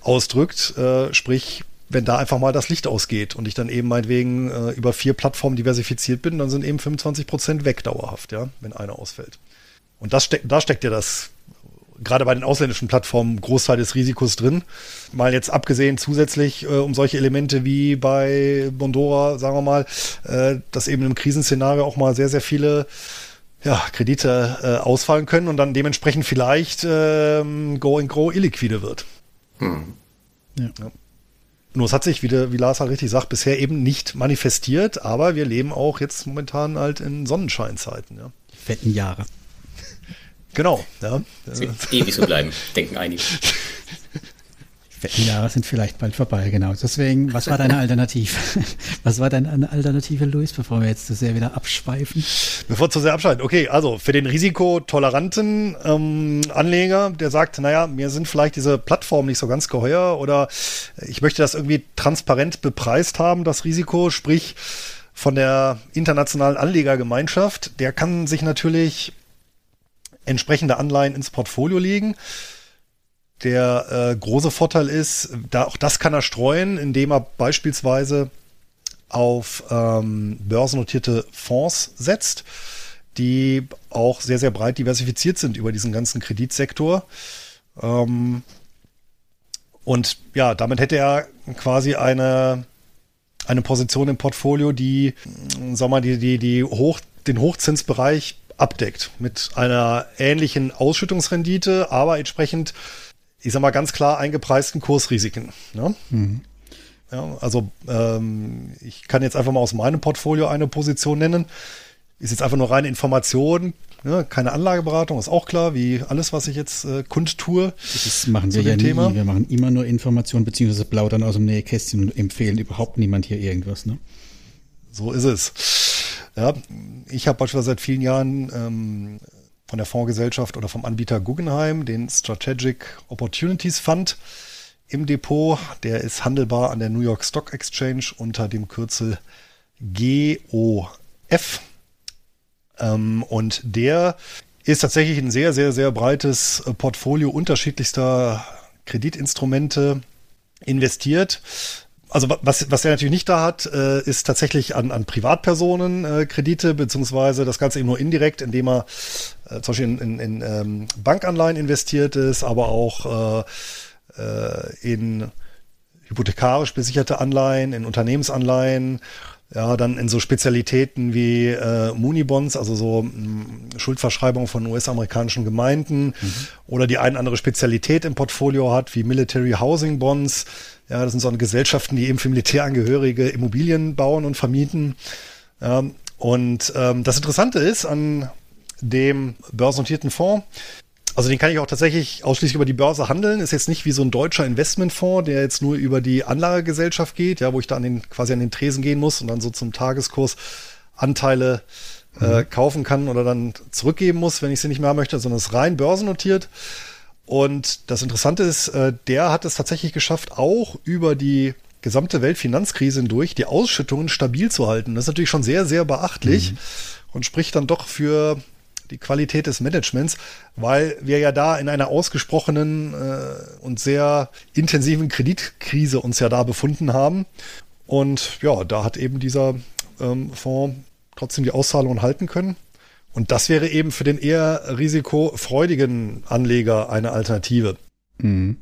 ausdrückt, äh, sprich wenn da einfach mal das Licht ausgeht und ich dann eben meinetwegen äh, über vier Plattformen diversifiziert bin, dann sind eben 25 Prozent weg dauerhaft, ja, wenn eine ausfällt. Und das steckt, da steckt ja das, gerade bei den ausländischen Plattformen, Großteil des Risikos drin. Mal jetzt abgesehen zusätzlich äh, um solche Elemente wie bei Bondora, sagen wir mal, äh, dass eben im Krisenszenario auch mal sehr, sehr viele ja, Kredite äh, ausfallen können und dann dementsprechend vielleicht äh, Go and Grow illiquide wird. Hm. Ja. ja. Nur es hat sich, wie, der, wie Lars halt richtig sagt, bisher eben nicht manifestiert, aber wir leben auch jetzt momentan halt in Sonnenscheinzeiten. Ja. Fetten Jahre. Genau, ja. Das wird ewig so bleiben, denken einige. [laughs] Die Jahre sind vielleicht bald vorbei, genau. Deswegen, was war deine Alternative? [laughs] Was war deine Alternative, Luis, bevor wir jetzt zu sehr wieder abschweifen? Bevor zu sehr abschweifen. Okay, also für den risikotoleranten ähm, Anleger, der sagt, naja, mir sind vielleicht diese Plattformen nicht so ganz geheuer oder ich möchte das irgendwie transparent bepreist haben, das Risiko, sprich von der internationalen Anlegergemeinschaft, der kann sich natürlich entsprechende Anleihen ins Portfolio legen. Der äh, große Vorteil ist, da auch das kann er streuen, indem er beispielsweise auf ähm, börsennotierte Fonds setzt, die auch sehr, sehr breit diversifiziert sind über diesen ganzen Kreditsektor. Ähm, und ja, damit hätte er quasi eine, eine Position im Portfolio, die, sag mal, die, die, die hoch, den Hochzinsbereich abdeckt. Mit einer ähnlichen Ausschüttungsrendite, aber entsprechend, ich sag mal, ganz klar eingepreisten Kursrisiken. Ne? Mhm. Ja, also ähm, ich kann jetzt einfach mal aus meinem Portfolio eine Position nennen. Ist jetzt einfach nur reine Information, ne? keine Anlageberatung, ist auch klar, wie alles, was ich jetzt äh, kundtue. Das machen wir ja nie. Thema. Wir machen immer nur Informationen beziehungsweise plaudern aus dem Nähkästchen und empfehlen überhaupt niemand hier irgendwas. Ne? So ist es. Ja, ich habe beispielsweise seit vielen Jahren ähm, von der Fondsgesellschaft oder vom Anbieter Guggenheim den Strategic Opportunities Fund im Depot. Der ist handelbar an der New York Stock Exchange unter dem Kürzel GOF. Ähm, und der ist tatsächlich ein sehr, sehr, sehr breites Portfolio unterschiedlichster Kreditinstrumente investiert. Also was, was er natürlich nicht da hat, äh, ist tatsächlich an, an Privatpersonen äh, Kredite, beziehungsweise das Ganze eben nur indirekt, indem er äh, zum Beispiel in, in, in ähm, Bankanleihen investiert ist, aber auch äh, äh, in hypothekarisch besicherte Anleihen, in Unternehmensanleihen, ja, dann in so Spezialitäten wie äh, Munibonds, also so mh, Schuldverschreibung von US-amerikanischen Gemeinden mhm. oder die ein andere Spezialität im Portfolio hat, wie Military Housing Bonds, ja, das sind so Gesellschaften, die eben für Militärangehörige Immobilien bauen und vermieten. Ja, und ähm, das Interessante ist an dem börsennotierten Fonds, also den kann ich auch tatsächlich ausschließlich über die Börse handeln. Ist jetzt nicht wie so ein deutscher Investmentfonds, der jetzt nur über die Anlagegesellschaft geht, ja, wo ich da an den, quasi an den Tresen gehen muss und dann so zum Tageskurs Anteile äh, mhm. kaufen kann oder dann zurückgeben muss, wenn ich sie nicht mehr möchte, sondern es ist rein börsennotiert. Und das Interessante ist, äh, der hat es tatsächlich geschafft, auch über die gesamte Weltfinanzkrise hindurch die Ausschüttungen stabil zu halten. Das ist natürlich schon sehr, sehr beachtlich mhm. und spricht dann doch für die Qualität des Managements, weil wir ja da in einer ausgesprochenen äh, und sehr intensiven Kreditkrise uns ja da befunden haben. Und ja, da hat eben dieser ähm, Fonds trotzdem die Auszahlungen halten können. Und das wäre eben für den eher risikofreudigen Anleger eine Alternative. Mhm.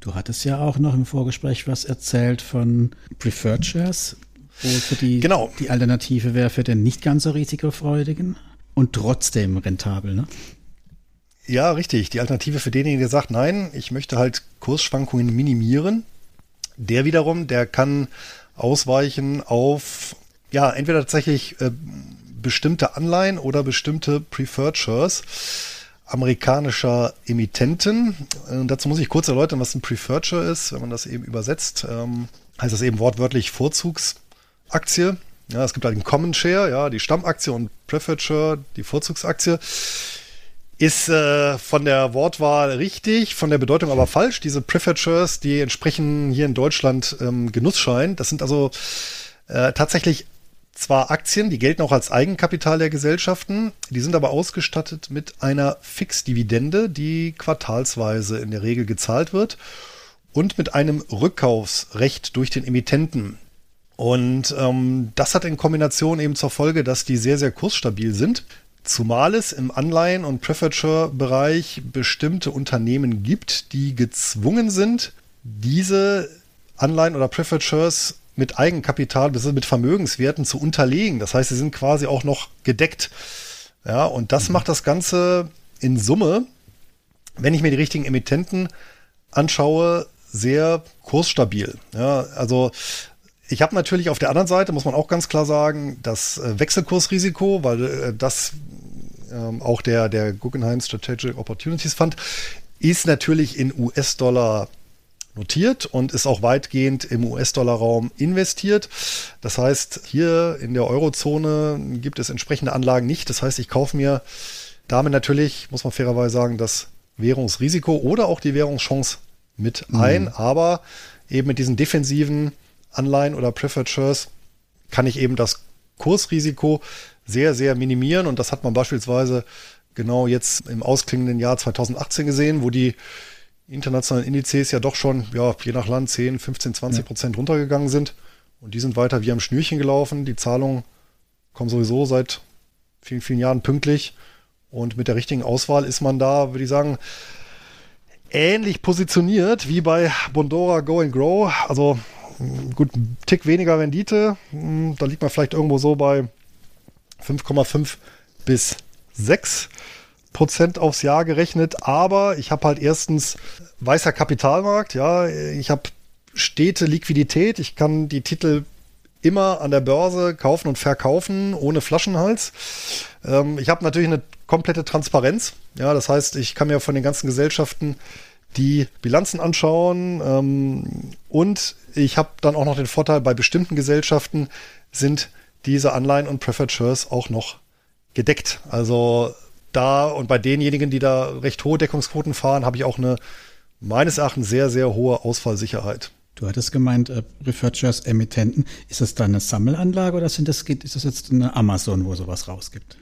Du hattest ja auch noch im Vorgespräch was erzählt von Preferred Shares, wo für die, genau. die Alternative wäre für den nicht ganz so risikofreudigen und trotzdem rentabel, ne? Ja, richtig. Die Alternative für denjenigen, der sagt, nein, ich möchte halt Kursschwankungen minimieren. Der wiederum, der kann ausweichen auf, ja, entweder tatsächlich äh, bestimmte Anleihen oder bestimmte Preferred Shares amerikanischer Emittenten. Und dazu muss ich kurz erläutern, was ein Preferred Share ist. Wenn man das eben übersetzt, ähm, heißt das eben wortwörtlich Vorzugsaktie. Ja, es gibt halt den Common Share, ja, die Stammaktie und Preferred Share, die Vorzugsaktie. Ist äh, von der Wortwahl richtig, von der Bedeutung aber falsch. Diese Preferred Shares, die entsprechen hier in Deutschland ähm, Genussschein. Das sind also äh, tatsächlich zwar Aktien, die gelten auch als Eigenkapital der Gesellschaften, die sind aber ausgestattet mit einer Fixdividende, die quartalsweise in der Regel gezahlt wird und mit einem Rückkaufsrecht durch den Emittenten. Und ähm, das hat in Kombination eben zur Folge, dass die sehr, sehr kursstabil sind. Zumal es im Anleihen- und Preferred-Bereich bestimmte Unternehmen gibt, die gezwungen sind, diese Anleihen oder Preferred Shares mit Eigenkapital, bzw. mit Vermögenswerten zu unterlegen. Das heißt, sie sind quasi auch noch gedeckt. Ja, und das mhm. macht das Ganze in Summe, wenn ich mir die richtigen Emittenten anschaue, sehr kursstabil. Ja, also ich habe natürlich auf der anderen Seite, muss man auch ganz klar sagen, das äh, Wechselkursrisiko, weil äh, das ähm, auch der, der Guggenheim Strategic Opportunities Fund ist natürlich in US-Dollar notiert und ist auch weitgehend im US-Dollar-Raum investiert. Das heißt, hier in der Eurozone gibt es entsprechende Anlagen nicht. Das heißt, ich kaufe mir damit natürlich, muss man fairerweise sagen, das Währungsrisiko oder auch die Währungschance mit mhm. ein. Aber eben mit diesen defensiven Anleihen oder Preferred Shares kann ich eben das Kursrisiko sehr, sehr minimieren. Und das hat man beispielsweise genau jetzt im ausklingenden Jahr 2018 gesehen, wo die internationalen Indizes ja doch schon, ja, je nach Land 10, 15, 20 Prozent runtergegangen sind. Und die sind weiter wie am Schnürchen gelaufen. Die Zahlungen kommen sowieso seit vielen, vielen Jahren pünktlich. Und mit der richtigen Auswahl ist man da, würde ich sagen, ähnlich positioniert wie bei Bondora Go and Grow. Also gut, ein Tick weniger Rendite. Hm, da liegt man vielleicht irgendwo so bei 5,5 bis sechs Prozent aufs Jahr gerechnet, aber ich habe halt erstens weißer Kapitalmarkt, ja, ich habe stete Liquidität, ich kann die Titel immer an der Börse kaufen und verkaufen, ohne Flaschenhals. Ähm, ich habe natürlich eine komplette Transparenz, ja, das heißt, ich kann mir von den ganzen Gesellschaften die Bilanzen anschauen ähm, und ich habe dann auch noch den Vorteil, bei bestimmten Gesellschaften sind diese Anleihen und Preferred Shares auch noch gedeckt. Also da und bei denjenigen, die da recht hohe Deckungsquoten fahren, habe ich auch eine meines Erachtens sehr, sehr hohe Ausfallsicherheit. Du hattest gemeint, äh, Preferred Shares Emittenten. Ist das dann eine Sammelanlage oder sind das, ist das jetzt eine Amazon, wo sowas rausgibt?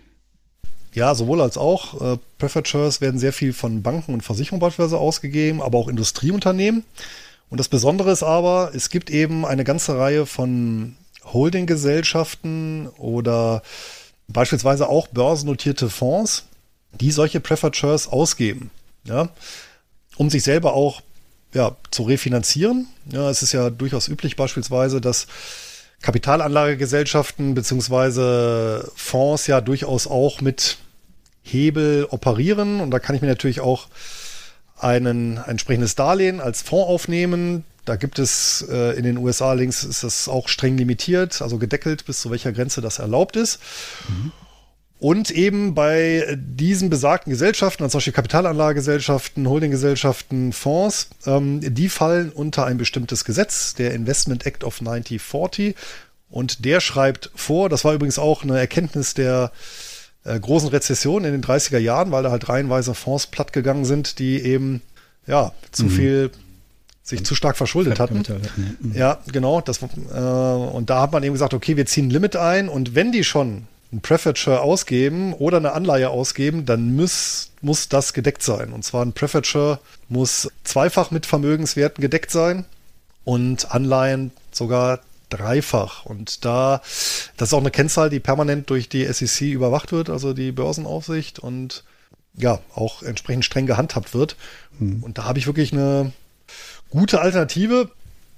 Ja, sowohl als auch. Äh, Preferred Shares werden sehr viel von Banken und Versicherungen beispielsweise ausgegeben, aber auch Industrieunternehmen. Und das Besondere ist aber, es gibt eben eine ganze Reihe von Holdinggesellschaften oder beispielsweise auch börsennotierte Fonds, die solche Shares ausgeben, ja, um sich selber auch ja, zu refinanzieren. Ja, es ist ja durchaus üblich beispielsweise, dass Kapitalanlagegesellschaften beziehungsweise Fonds ja durchaus auch mit Hebel operieren und da kann ich mir natürlich auch einen, ein entsprechendes Darlehen als Fonds aufnehmen. Da gibt es äh, in den USA links ist das auch streng limitiert, also gedeckelt, bis zu welcher Grenze das erlaubt ist. Mhm. Und eben bei diesen besagten Gesellschaften, also solche Kapitalanlagegesellschaften, Holdinggesellschaften, Fonds, ähm, die fallen unter ein bestimmtes Gesetz, der Investment Act of 1940. Und der schreibt vor, das war übrigens auch eine Erkenntnis der äh, großen Rezession in den 30er Jahren, weil da halt reihenweise Fonds plattgegangen sind, die eben ja zu mhm. viel sich zu stark verschuldet hatten. Mhm. Ja, genau. Das, äh, und da hat man eben gesagt, okay, wir ziehen ein Limit ein und wenn die schon ein Prefetcher ausgeben oder eine Anleihe ausgeben, dann muss, muss das gedeckt sein. Und zwar ein Prefetcher muss zweifach mit Vermögenswerten gedeckt sein und Anleihen sogar dreifach. Und da, das ist auch eine Kennzahl, die permanent durch die SEC überwacht wird, also die Börsenaufsicht und ja, auch entsprechend streng gehandhabt wird. Hm. Und da habe ich wirklich eine gute Alternative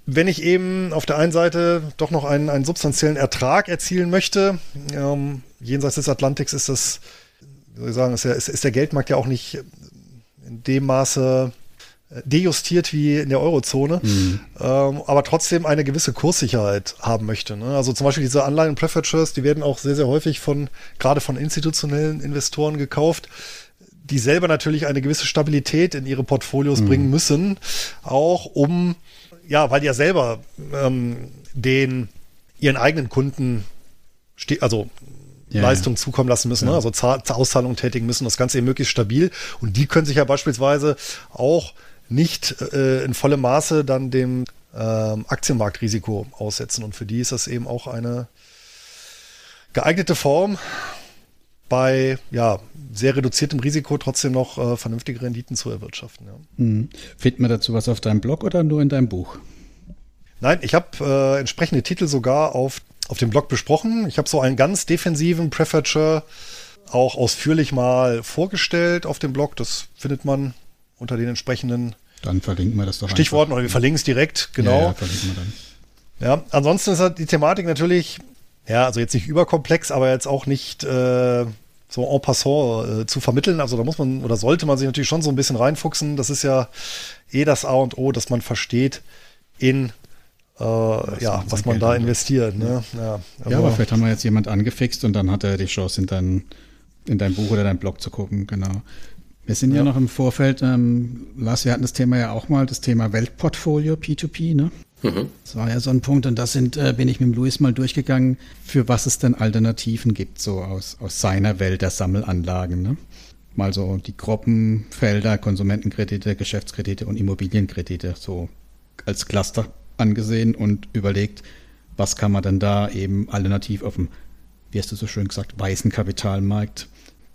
wenn ich eben auf der einen Seite doch noch einen, einen substanziellen Ertrag erzielen möchte, ähm, jenseits des Atlantiks ist das, wie soll ich sagen, ist, ja, ist, ist der Geldmarkt ja auch nicht in dem Maße äh, dejustiert wie in der Eurozone, mhm. ähm, aber trotzdem eine gewisse Kurssicherheit haben möchte. Ne? Also zum Beispiel diese Anleihen Shares, die werden auch sehr, sehr häufig von, gerade von institutionellen Investoren gekauft, die selber natürlich eine gewisse Stabilität in ihre Portfolios mhm. bringen müssen, auch um ja, weil die ja selber ähm, den ihren eigenen Kunden also ja, Leistung zukommen lassen müssen, ne? ja. ne? also Auszahlungen tätigen müssen, das Ganze eben möglichst stabil. Und die können sich ja beispielsweise auch nicht äh, in vollem Maße dann dem ähm, Aktienmarktrisiko aussetzen. Und für die ist das eben auch eine geeignete Form, bei ja, sehr reduziertem Risiko trotzdem noch äh, vernünftige Renditen zu erwirtschaften. Ja. Mhm. Findet man dazu was auf deinem Blog oder nur in deinem Buch? Nein, ich habe äh, entsprechende Titel sogar auf, auf dem Blog besprochen. Ich habe so einen ganz defensiven Preferature auch ausführlich mal vorgestellt auf dem Blog. Das findet man unter den entsprechenden dann verlinken wir das doch Stichworten einfach. oder wir verlinken es direkt, genau. Ja, ja, verlinken wir dann. ja, ansonsten ist halt die Thematik natürlich, ja, also jetzt nicht überkomplex, aber jetzt auch nicht äh, so en passant äh, zu vermitteln. Also da muss man oder sollte man sich natürlich schon so ein bisschen reinfuchsen. Das ist ja eh das A und O, dass man versteht in äh, was ja, was man Geld da investiert. Ne? Ja, aber, ja, aber vielleicht haben wir jetzt jemand angefixt und dann hat er die Chance, in dein, in dein Buch oder dein Blog zu gucken, genau. Wir sind ja, ja noch im Vorfeld, ähm, Lars, wir hatten das Thema ja auch mal, das Thema Weltportfolio, P2P, ne? Mhm. Das war ja so ein Punkt und das sind, äh, bin ich mit Luis mal durchgegangen, für was es denn Alternativen gibt, so aus, aus seiner Welt der Sammelanlagen. Ne? Mal so die Gruppenfelder, Konsumentenkredite, Geschäftskredite und Immobilienkredite so als Cluster angesehen und überlegt, was kann man denn da eben alternativ auf dem, wie hast du so schön gesagt, weißen Kapitalmarkt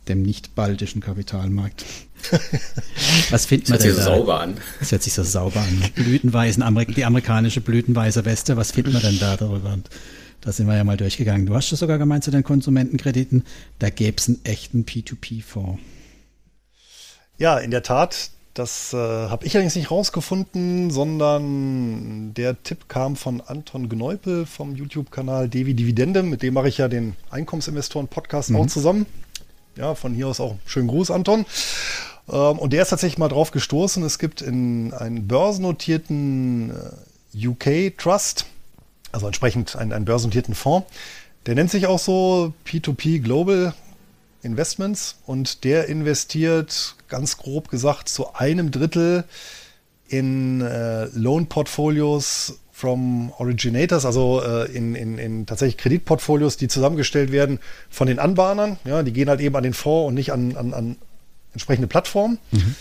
dem nicht-baltischen Kapitalmarkt. [laughs] Was findet man denn da? Das hört sich so sauber an. Das hört sich so sauber an. Blütenweißen, die amerikanische blütenweiße Weste, was findet man denn da darüber? Und da sind wir ja mal durchgegangen. Du hast ja sogar gemeint zu den Konsumentenkrediten, da gäbe es einen echten P2P-Fonds. Ja, in der Tat. Das äh, habe ich allerdings nicht rausgefunden, sondern der Tipp kam von Anton Gneupel vom YouTube-Kanal Devi Dividende. Mit dem mache ich ja den Einkommensinvestoren-Podcast mhm. auch zusammen Ja, von hier aus auch schönen Gruß, Anton. Ähm, und der ist tatsächlich mal drauf gestoßen. Es gibt in einen börsennotierten äh, UK Trust, also entsprechend einen, einen börsennotierten Fonds. Der nennt sich auch so P2P Global Investments und der investiert ganz grob gesagt zu einem Drittel in äh, Loan-Portfolios from Originators, also äh, in, in, in tatsächlich Kreditportfolios, die zusammengestellt werden von den Anbahnern. Ja, die gehen halt eben an den Fonds und nicht an, an, an entsprechende Plattformen. Mhm.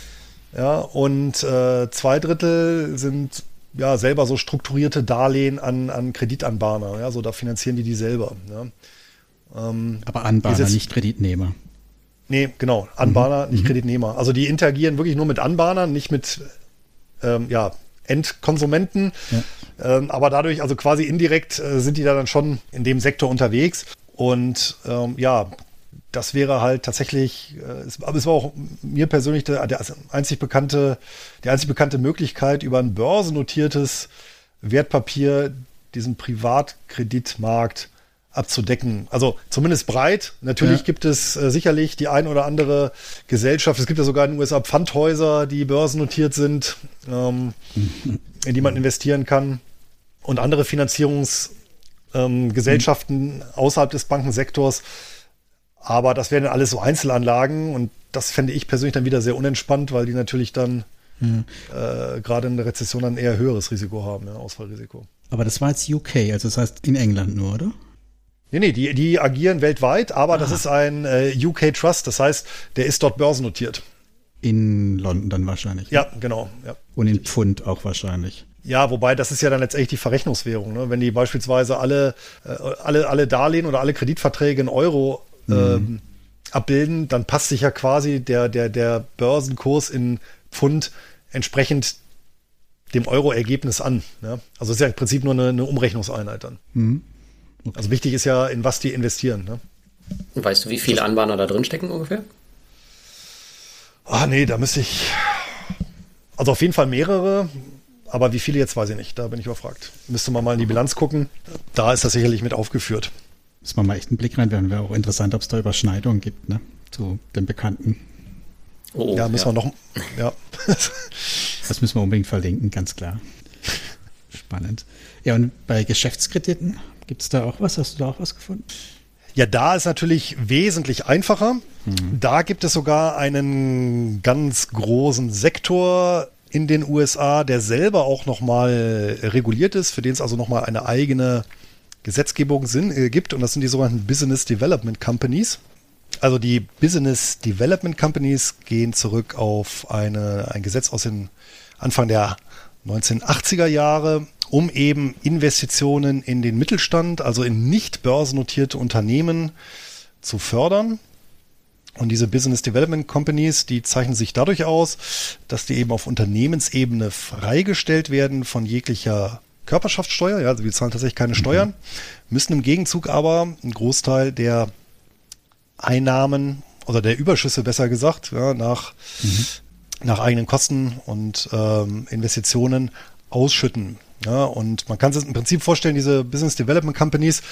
Ja, und äh, zwei Drittel sind ja selber so strukturierte Darlehen an, an Kreditanbahner. Ja, so da finanzieren die die selber. Ja. Ähm, Aber Anbahner, jetzt, nicht Kreditnehmer. Nee, genau. Anbahner, mhm. nicht mhm. Kreditnehmer. Also die interagieren wirklich nur mit Anbahnern, nicht mit ähm, ja, Endkonsumenten. Ja. Ähm, aber dadurch, also quasi indirekt, äh, sind die da dann schon in dem Sektor unterwegs. Und ähm, ja, das wäre halt tatsächlich, äh, es, aber es war auch mir persönlich der, der einzig bekannte, die einzig bekannte Möglichkeit, über ein börsennotiertes Wertpapier diesen Privatkreditmarkt abzudecken. Also zumindest breit. Natürlich ja. gibt es äh, sicherlich die ein oder andere Gesellschaft. Es gibt ja sogar in den USA Pfandhäuser, die börsennotiert sind, ähm, in die man investieren kann. Und andere Finanzierungsgesellschaften ähm, außerhalb des Bankensektors. Aber das wären alles so Einzelanlagen und das fände ich persönlich dann wieder sehr unentspannt, weil die natürlich dann ja. äh, gerade in der Rezession ein eher höheres Risiko haben, ja, Ausfallrisiko. Aber das war jetzt UK, also das heißt in England nur, oder? Nee, nee, die, die agieren weltweit, aber ah. das ist ein äh, UK Trust, das heißt, der ist dort börsennotiert. In London dann wahrscheinlich. Ja, genau. Ja. Und in Pfund auch wahrscheinlich. Ja, wobei das ist ja dann letztendlich die Verrechnungswährung. Ne? Wenn die beispielsweise alle, äh, alle, alle Darlehen oder alle Kreditverträge in Euro mhm. ähm, abbilden, dann passt sich ja quasi der, der, der Börsenkurs in Pfund entsprechend dem Euro-Ergebnis an. Ne? Also es ist ja im Prinzip nur eine, eine Umrechnungseinheit dann. Mhm. Also wichtig ist ja, in was die investieren. Ne? Weißt du, wie viele Anbahner da drin stecken ungefähr? Ah, nee, da müsste ich. Also auf jeden Fall mehrere, aber wie viele jetzt weiß ich nicht. Da bin ich überfragt. Müsste man mal in die Bilanz gucken. Da ist das sicherlich mit aufgeführt. Müssen wir mal echt einen Blick rein werden. Wäre auch interessant, ob es da Überschneidungen gibt, ne? Zu den Bekannten. Oh, ja, müssen ja. wir noch. Ja. das müssen wir unbedingt verlinken, ganz klar. Spannend. Ja, und bei Geschäftskrediten Gibt es da auch was? Hast du da auch was gefunden? Ja, da ist natürlich wesentlich einfacher. Mhm. Da gibt es sogar einen ganz großen Sektor in den USA, der selber auch nochmal reguliert ist, für den es also nochmal eine eigene Gesetzgebung Sinn, äh, gibt. Und das sind die sogenannten Business Development Companies. Also die Business Development Companies gehen zurück auf eine, ein Gesetz aus den Anfang der 1980er Jahre um eben Investitionen in den Mittelstand, also in nicht börsennotierte Unternehmen zu fördern. Und diese Business Development Companies, die zeichnen sich dadurch aus, dass die eben auf Unternehmensebene freigestellt werden von jeglicher Körperschaftssteuer. Ja, also wir zahlen tatsächlich keine mhm. Steuern, müssen im Gegenzug aber einen Großteil der Einnahmen oder der Überschüsse besser gesagt, ja, nach, mhm. nach eigenen Kosten und ähm, Investitionen ausschütten. Ja, und man kann sich im Prinzip vorstellen, diese Business Development Companies,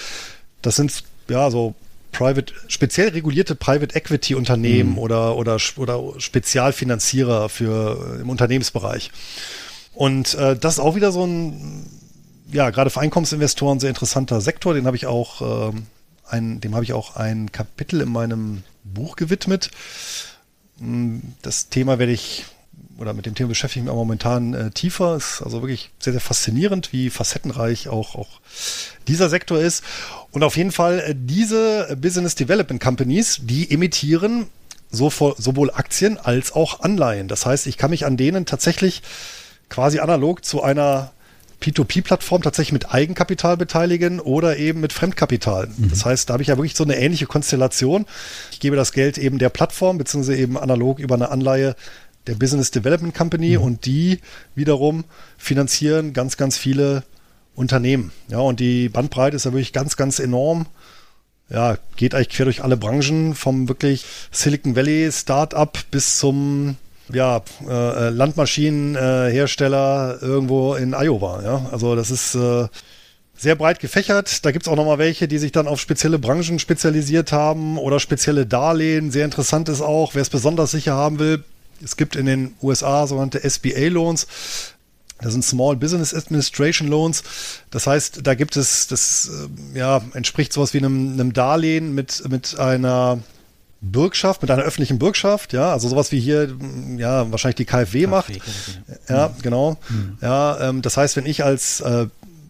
das sind ja so private, speziell regulierte Private Equity Unternehmen mhm. oder, oder, oder Spezialfinanzierer für im Unternehmensbereich. Und äh, das ist auch wieder so ein, ja, gerade für Einkommensinvestoren sehr interessanter Sektor. Den habe ich auch, äh, ein, dem habe ich auch ein Kapitel in meinem Buch gewidmet. Hm, das Thema werde ich oder mit dem Thema beschäftige ich mich auch momentan äh, tiefer. Ist also wirklich sehr, sehr faszinierend, wie facettenreich auch, auch dieser Sektor ist. Und auf jeden Fall äh, diese Business Development Companies, die emittieren so, sowohl Aktien als auch Anleihen. Das heißt, ich kann mich an denen tatsächlich quasi analog zu einer P2P-Plattform tatsächlich mit Eigenkapital beteiligen oder eben mit Fremdkapital. Mhm. Das heißt, da habe ich ja wirklich so eine ähnliche Konstellation. Ich gebe das Geld eben der Plattform, beziehungsweise eben analog über eine Anleihe der Business Development Company mhm. und die wiederum finanzieren ganz, ganz viele Unternehmen. Ja, und die Bandbreite ist ja wirklich ganz, ganz enorm. Ja, geht eigentlich quer durch alle Branchen, vom wirklich Silicon Valley Startup bis zum ja, äh, Landmaschinenhersteller irgendwo in Iowa. Ja, also das ist äh, sehr breit gefächert. Da gibt's auch nochmal welche, die sich dann auf spezielle Branchen spezialisiert haben oder spezielle Darlehen. Sehr interessant ist auch, wer es besonders sicher haben will, es gibt in den USA sogenannte SBA-Loans. Das sind Small Business Administration Loans. Das heißt, da gibt es, das äh, ja, entspricht sowas wie einem, einem Darlehen mit, mit einer Bürgschaft, mit einer öffentlichen Bürgschaft, ja, also sowas wie hier, ja, wahrscheinlich die KfW, KfW macht. Ja, mhm. genau. Mhm. Ja, ähm, das heißt, wenn ich als äh,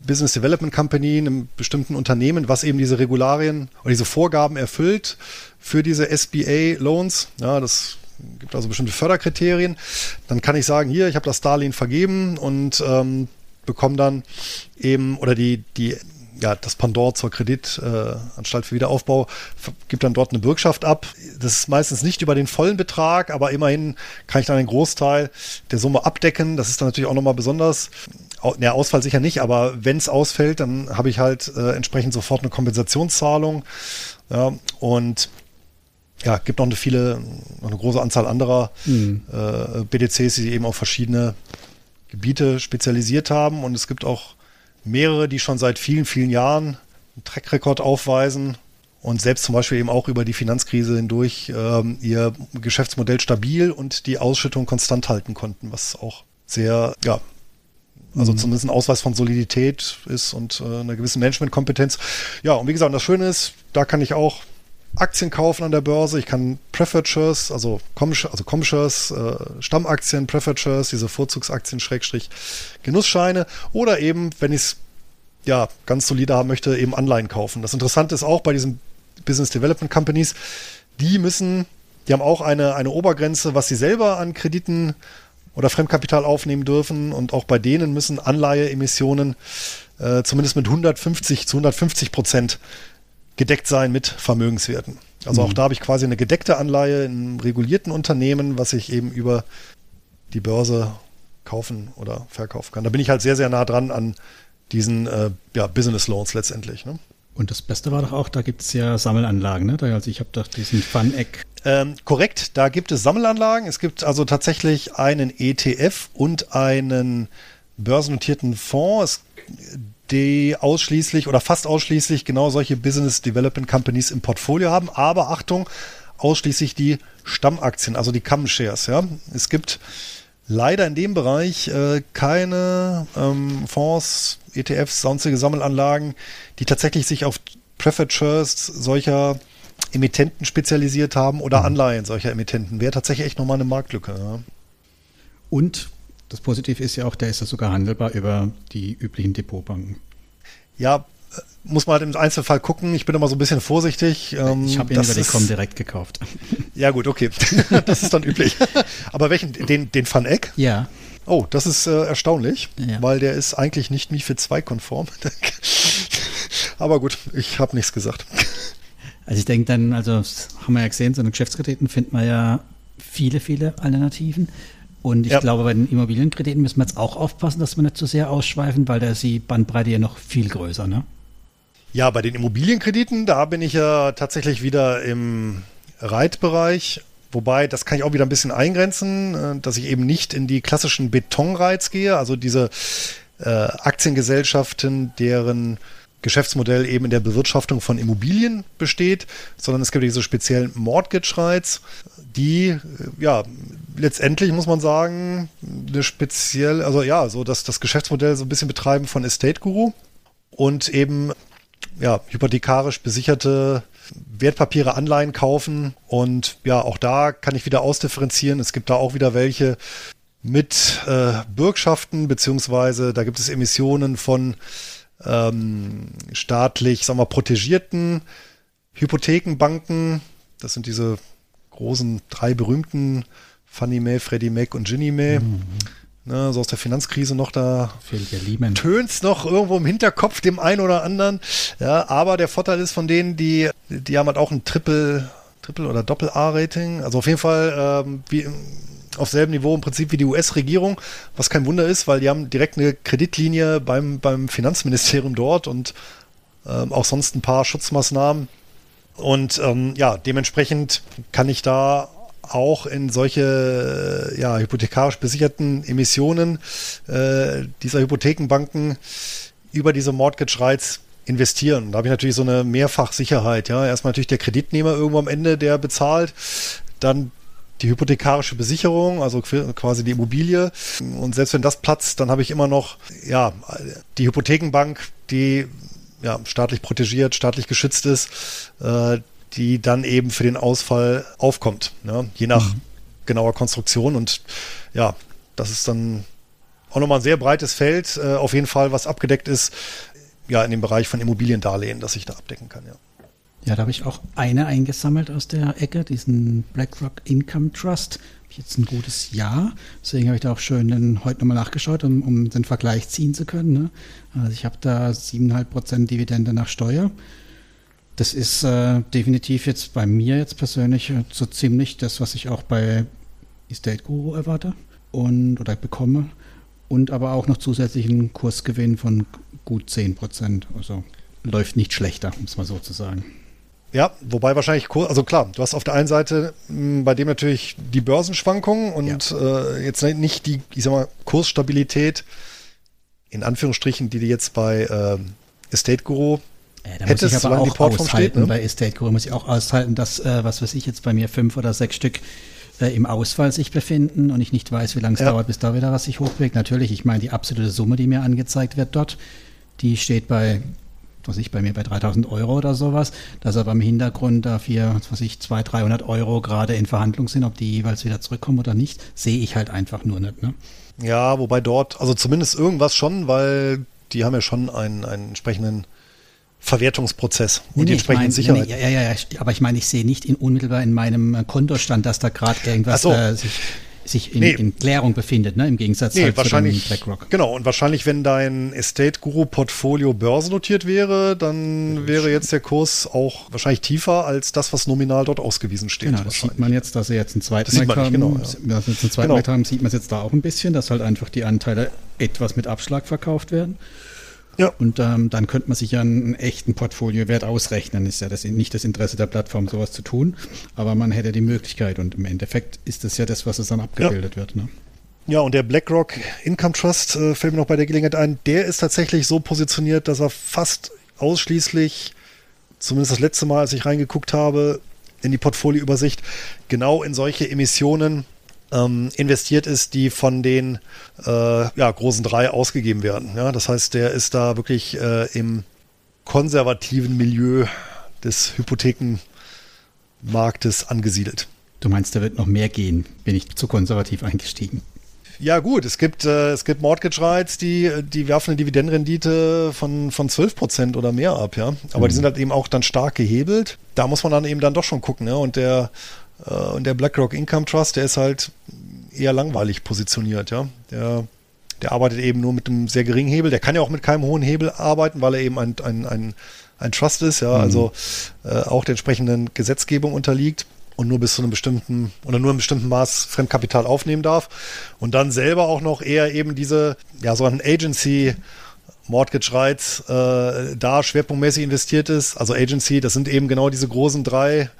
Business Development Company einem bestimmten Unternehmen, was eben diese Regularien oder diese Vorgaben erfüllt für diese SBA Loans, ja, das gibt also bestimmte Förderkriterien. Dann kann ich sagen, hier, ich habe das Darlehen vergeben und ähm, bekomme dann eben, oder die, die ja, das Pendant zur Kreditanstalt äh, für Wiederaufbau gibt dann dort eine Bürgschaft ab. Das ist meistens nicht über den vollen Betrag, aber immerhin kann ich dann einen Großteil der Summe abdecken. Das ist dann natürlich auch nochmal besonders. Ja, Ausfall sicher nicht, aber wenn es ausfällt, dann habe ich halt äh, entsprechend sofort eine Kompensationszahlung. Ja, und ja, gibt noch eine viele, noch eine große Anzahl anderer mhm. äh, BDCs, die eben auf verschiedene Gebiete spezialisiert haben. Und es gibt auch mehrere, die schon seit vielen, vielen Jahren einen Trackrekord aufweisen und selbst zum Beispiel eben auch über die Finanzkrise hindurch ähm, ihr Geschäftsmodell stabil und die Ausschüttung konstant halten konnten, was auch sehr, ja, also mhm. zumindest ein Ausweis von Solidität ist und äh, einer gewissen Managementkompetenz. Ja, und wie gesagt, das Schöne ist, da kann ich auch Aktien kaufen an der Börse. Ich kann Preferred also Com also Com äh, Stammaktien, Preferred diese Vorzugsaktien, Schrägstrich, Genussscheine oder eben, wenn ich es ja ganz solide haben möchte, eben Anleihen kaufen. Das Interessante ist auch bei diesen Business Development Companies, die müssen, die haben auch eine, eine Obergrenze, was sie selber an Krediten oder Fremdkapital aufnehmen dürfen und auch bei denen müssen Anleiheemissionen äh, zumindest mit 150 zu 150 Prozent gedeckt sein mit Vermögenswerten. Also mhm. auch da habe ich quasi eine gedeckte Anleihe in einem regulierten Unternehmen, was ich eben über die Börse kaufen oder verkaufen kann. Da bin ich halt sehr, sehr nah dran an diesen äh, ja, Business Loans letztendlich. Ne? Und das Beste war doch auch, da gibt es ja Sammelanlagen. Ne? Also ich habe doch diesen Fun-Eck. Ähm, korrekt, da gibt es Sammelanlagen. Es gibt also tatsächlich einen ETF und einen börsennotierten Fonds. Es, die ausschließlich oder fast ausschließlich genau solche Business Development Companies im Portfolio haben. Aber Achtung, ausschließlich die Stammaktien, also die Common Shares. Ja, es gibt leider in dem Bereich äh, keine ähm, Fonds, ETFs, sonstige Sammelanlagen, die tatsächlich sich auf Preferred Shares solcher Emittenten spezialisiert haben oder mhm. Anleihen solcher Emittenten. Wäre tatsächlich echt nochmal eine Marktlücke. Ja. Und das Positive ist ja auch, der ist ja sogar handelbar über die üblichen Depotbanken. Ja, muss man halt im Einzelfall gucken. Ich bin immer so ein bisschen vorsichtig. Ähm, ich habe ihn über die Com direkt gekauft. [laughs] Ja gut, okay. [laughs] das ist dann üblich. [laughs] Aber welchen? Den, den Van Eck? Ja. Oh, das ist äh, erstaunlich, ja. weil der ist eigentlich nicht MIFID 2 konform. Aber gut, ich habe nichts gesagt. Also ich denke dann, also haben wir ja gesehen, so eine Geschäftskrediten findet man ja viele, viele Alternativen. Und ich ja. glaube, bei den Immobilienkrediten müssen wir jetzt auch aufpassen, dass wir nicht zu so sehr ausschweifen, weil da ist die Bandbreite ja noch viel größer, ne? Ja, bei den Immobilienkrediten, da bin ich ja tatsächlich wieder im Reitbereich. Wobei, das kann ich auch wieder ein bisschen eingrenzen, äh, dass ich eben nicht in die klassischen Betonreiz gehe, also diese äh, Aktiengesellschaften, deren Geschäftsmodell eben in der Bewirtschaftung von Immobilien besteht, sondern es gibt diese speziellen Mortgage-Rights, die ja letztendlich muss man sagen, eine speziell, also ja, so dass das Geschäftsmodell so ein bisschen betreiben von Estate Guru und eben ja, hypothekarisch besicherte Wertpapiere, Anleihen kaufen und ja, auch da kann ich wieder ausdifferenzieren. Es gibt da auch wieder welche mit äh, Bürgschaften, beziehungsweise da gibt es Emissionen von ähm, staatlich, sagen wir, protegierten Hypothekenbanken. Das sind diese großen drei berühmten Fannie Mae, Freddie Mac und Ginny Mae. Mhm. Ne, so aus der Finanzkrise noch da Fehlt ja Lehman. tönt's noch irgendwo im Hinterkopf dem einen oder anderen. Ja, aber der Vorteil ist von denen, die, die haben halt auch ein Triple, Triple oder Doppel-A-Rating. Also auf jeden Fall ähm, wie auf selben Niveau im Prinzip wie die US-Regierung, was kein Wunder ist, weil die haben direkt eine Kreditlinie beim, beim Finanzministerium dort und ähm, auch sonst ein paar Schutzmaßnahmen. Und ähm, ja, dementsprechend kann ich da auch in solche äh, ja, hypothekarisch besicherten Emissionen äh, dieser Hypothekenbanken über diese Mortgage Rights investieren. Da habe ich natürlich so eine Mehrfachsicherheit. Ja, erstmal natürlich der Kreditnehmer irgendwo am Ende, der bezahlt, dann die hypothekarische Besicherung, also quasi die Immobilie. Und selbst wenn das platzt, dann habe ich immer noch ja die Hypothekenbank, die ja, staatlich protegiert, staatlich geschützt ist, äh, die dann eben für den Ausfall aufkommt, ja, je nach mhm. genauer Konstruktion. Und ja, das ist dann auch nochmal ein sehr breites Feld, äh, auf jeden Fall, was abgedeckt ist, ja, in dem Bereich von Immobiliendarlehen, das ich da abdecken kann, ja. Ja, da habe ich auch eine eingesammelt aus der Ecke, diesen BlackRock Income Trust. Jetzt ein gutes Jahr. Deswegen habe ich da auch schön den, heute nochmal nachgeschaut, um, um den Vergleich ziehen zu können. Ne? Also ich habe da 7,5% Dividende nach Steuer. Das ist äh, definitiv jetzt bei mir jetzt persönlich so ziemlich das, was ich auch bei Estate Guru erwarte und oder bekomme. Und aber auch noch zusätzlichen Kursgewinn von gut 10%. Also läuft nicht schlechter, um es mal so zu sagen. Ja, wobei wahrscheinlich, also klar, du hast auf der einen Seite mh, hm, bei dem natürlich die Börsenschwankungen und ja. äh, jetzt nicht die, ich sag mal, Kursstabilität, in Anführungsstrichen, die du jetzt bei äh, Estate Guru ja, da hättest, muss ich aber auch aushalten. Steht, ne? Bei Estate Guru muss ich auch aushalten, dass, äh, was weiß ich, jetzt bei mir fünf oder sechs Stück äh, im Ausfall sich befinden und ich nicht weiß, wie lange es ja. dauert, bis da wieder was sich hochbewegt. Natürlich, ich meine, die absolute Summe, die mir angezeigt wird dort, die steht bei was ich bei mir bei 3000 Euro oder sowas, dass aber im Hintergrund dafür, was ich, 200, 300 Euro gerade in Verhandlung sind, ob die jeweils wieder zurückkommen oder nicht, sehe ich halt einfach nur nicht. Ne? Ja, wobei dort, also zumindest irgendwas schon, weil die haben ja schon einen, einen entsprechenden Verwertungsprozess und nee, die entsprechenden ich mein, Sicherheit. Nee, ja, ja, ja, aber ich meine, ich sehe nicht in, unmittelbar in meinem Kontostand, dass da gerade irgendwas so. äh, sich sich in, nee. in, Klärung befindet, ne? im Gegensatz nee, halt wahrscheinlich, zu BlackRock. Genau, und wahrscheinlich, wenn dein Estate Guru Portfolio börsennotiert wäre, dann ja, wäre jetzt der Kurs auch wahrscheinlich tiefer als das, was nominal dort ausgewiesen steht. Genau, das sieht man jetzt, dass sie jetzt einen zweiten Markt haben. Genau, ja. Dass einen zweiten genau. haben, sieht man es jetzt da auch ein bisschen, dass halt einfach die Anteile etwas mit Abschlag verkauft werden. Ja. Und ähm, dann könnte man sich ja einen echten Portfoliowert ausrechnen. Ist ja das nicht das Interesse der Plattform, sowas zu tun, aber man hätte die Möglichkeit und im Endeffekt ist das ja das, was es dann abgebildet ja. wird. Ne? Ja, und der BlackRock Income Trust äh, fällt mir noch bei der Gelegenheit ein, der ist tatsächlich so positioniert, dass er fast ausschließlich, zumindest das letzte Mal, als ich reingeguckt habe, in die Portfolioübersicht, genau in solche Emissionen ähm, investiert ist, die von den äh, ja, großen drei ausgegeben werden. Ja, das heißt, der ist da wirklich äh, im konservativen Milieu des Hypothekenmarktes angesiedelt. Du meinst, da wird noch mehr gehen? Bin ich zu konservativ eingestiegen? Ja gut, es gibt, äh, es gibt Mortgage Rights, die, die werfen eine Dividendenrendite von, von 12 Prozent oder mehr ab, ja. Aber mhm. die sind halt eben auch dann stark gehebelt. Da muss man dann eben dann doch schon gucken, ja. Und der und der BlackRock Income Trust, der ist halt eher langweilig positioniert, ja. Der, der arbeitet eben nur mit einem sehr geringen Hebel. Der kann ja auch mit keinem hohen Hebel arbeiten, weil er eben ein, ein, ein, ein Trust ist, ja, mhm. also äh, auch der entsprechenden Gesetzgebung unterliegt und nur bis zu einem bestimmten oder nur einem bestimmten Maß Fremdkapital aufnehmen darf und dann selber auch noch eher eben diese, ja, so ein Agency Mortgage Rights äh, da schwerpunktmäßig investiert ist. Also Agency, das sind eben genau diese großen drei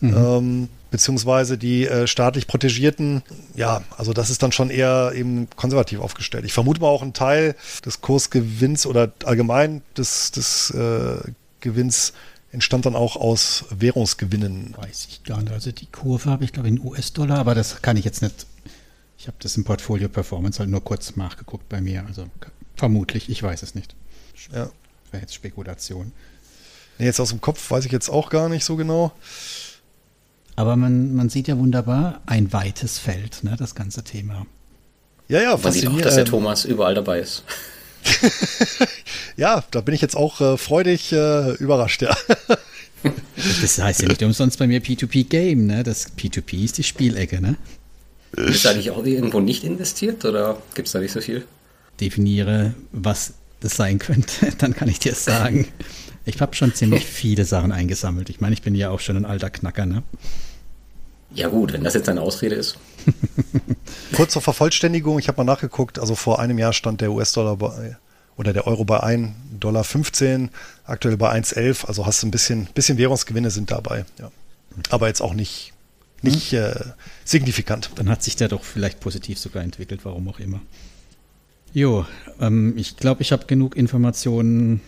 Mhm. Ähm, beziehungsweise die äh, staatlich protegierten, ja, also das ist dann schon eher eben konservativ aufgestellt. Ich vermute mal auch ein Teil des Kursgewinns oder allgemein des, des äh, Gewinns entstand dann auch aus Währungsgewinnen. Weiß ich gar nicht. Also die Kurve habe ich, glaube ich, in US-Dollar, aber das kann ich jetzt nicht. Ich habe das im Portfolio Performance halt nur kurz nachgeguckt bei mir. Also vermutlich, ich weiß es nicht. Ja. Wäre jetzt Spekulation. Nee, jetzt aus dem Kopf weiß ich jetzt auch gar nicht so genau. Aber man, man sieht ja wunderbar ein weites Feld, ne, das ganze Thema. Ja, ja, Man sieht auch, dass der Thomas überall dabei ist. [laughs] ja, da bin ich jetzt auch äh, freudig äh, überrascht, ja. [laughs] das heißt ja nicht umsonst bei mir P2P-Game, ne? Das P2P ist die Spielecke, ne? Ist da nicht auch irgendwo nicht investiert oder gibt es da nicht so viel? Definiere, was das sein könnte, [laughs] dann kann ich dir sagen. Ich habe schon ziemlich viele Sachen eingesammelt. Ich meine, ich bin ja auch schon ein alter Knacker, ne? Ja gut, wenn das jetzt eine Ausrede ist. [laughs] Kurz zur Vervollständigung, ich habe mal nachgeguckt, also vor einem Jahr stand der US-Dollar bei oder der Euro bei 1,15 Dollar, aktuell bei 1,11, also hast du ein bisschen, bisschen Währungsgewinne sind dabei, ja. Aber jetzt auch nicht, nicht hm. äh, signifikant. Dann hat sich der doch vielleicht positiv sogar entwickelt, warum auch immer. Jo, ähm, ich glaube, ich habe genug Informationen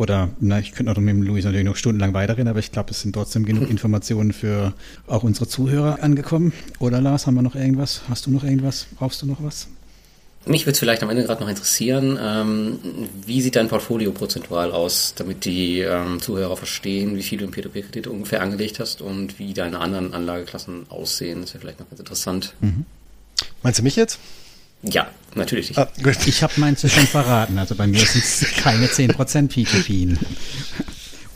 oder, na, ich könnte noch mit dem Luis natürlich noch stundenlang weiterreden, aber ich glaube, es sind trotzdem genug [laughs] Informationen für auch unsere Zuhörer angekommen. Oder Lars, haben wir noch irgendwas? Hast du noch irgendwas? Brauchst du noch was? Mich würde es vielleicht am Ende gerade noch interessieren, ähm, wie sieht dein Portfolio prozentual aus, damit die ähm, Zuhörer verstehen, wie viel du in Peer-to-Peer-Kredite ungefähr angelegt hast und wie deine anderen Anlageklassen aussehen. Das wäre vielleicht noch ganz interessant. Mhm. Meinst du mich jetzt? Ja, natürlich nicht. Ah, ich habe meins schon verraten. Also bei mir sind es keine 10% P2P.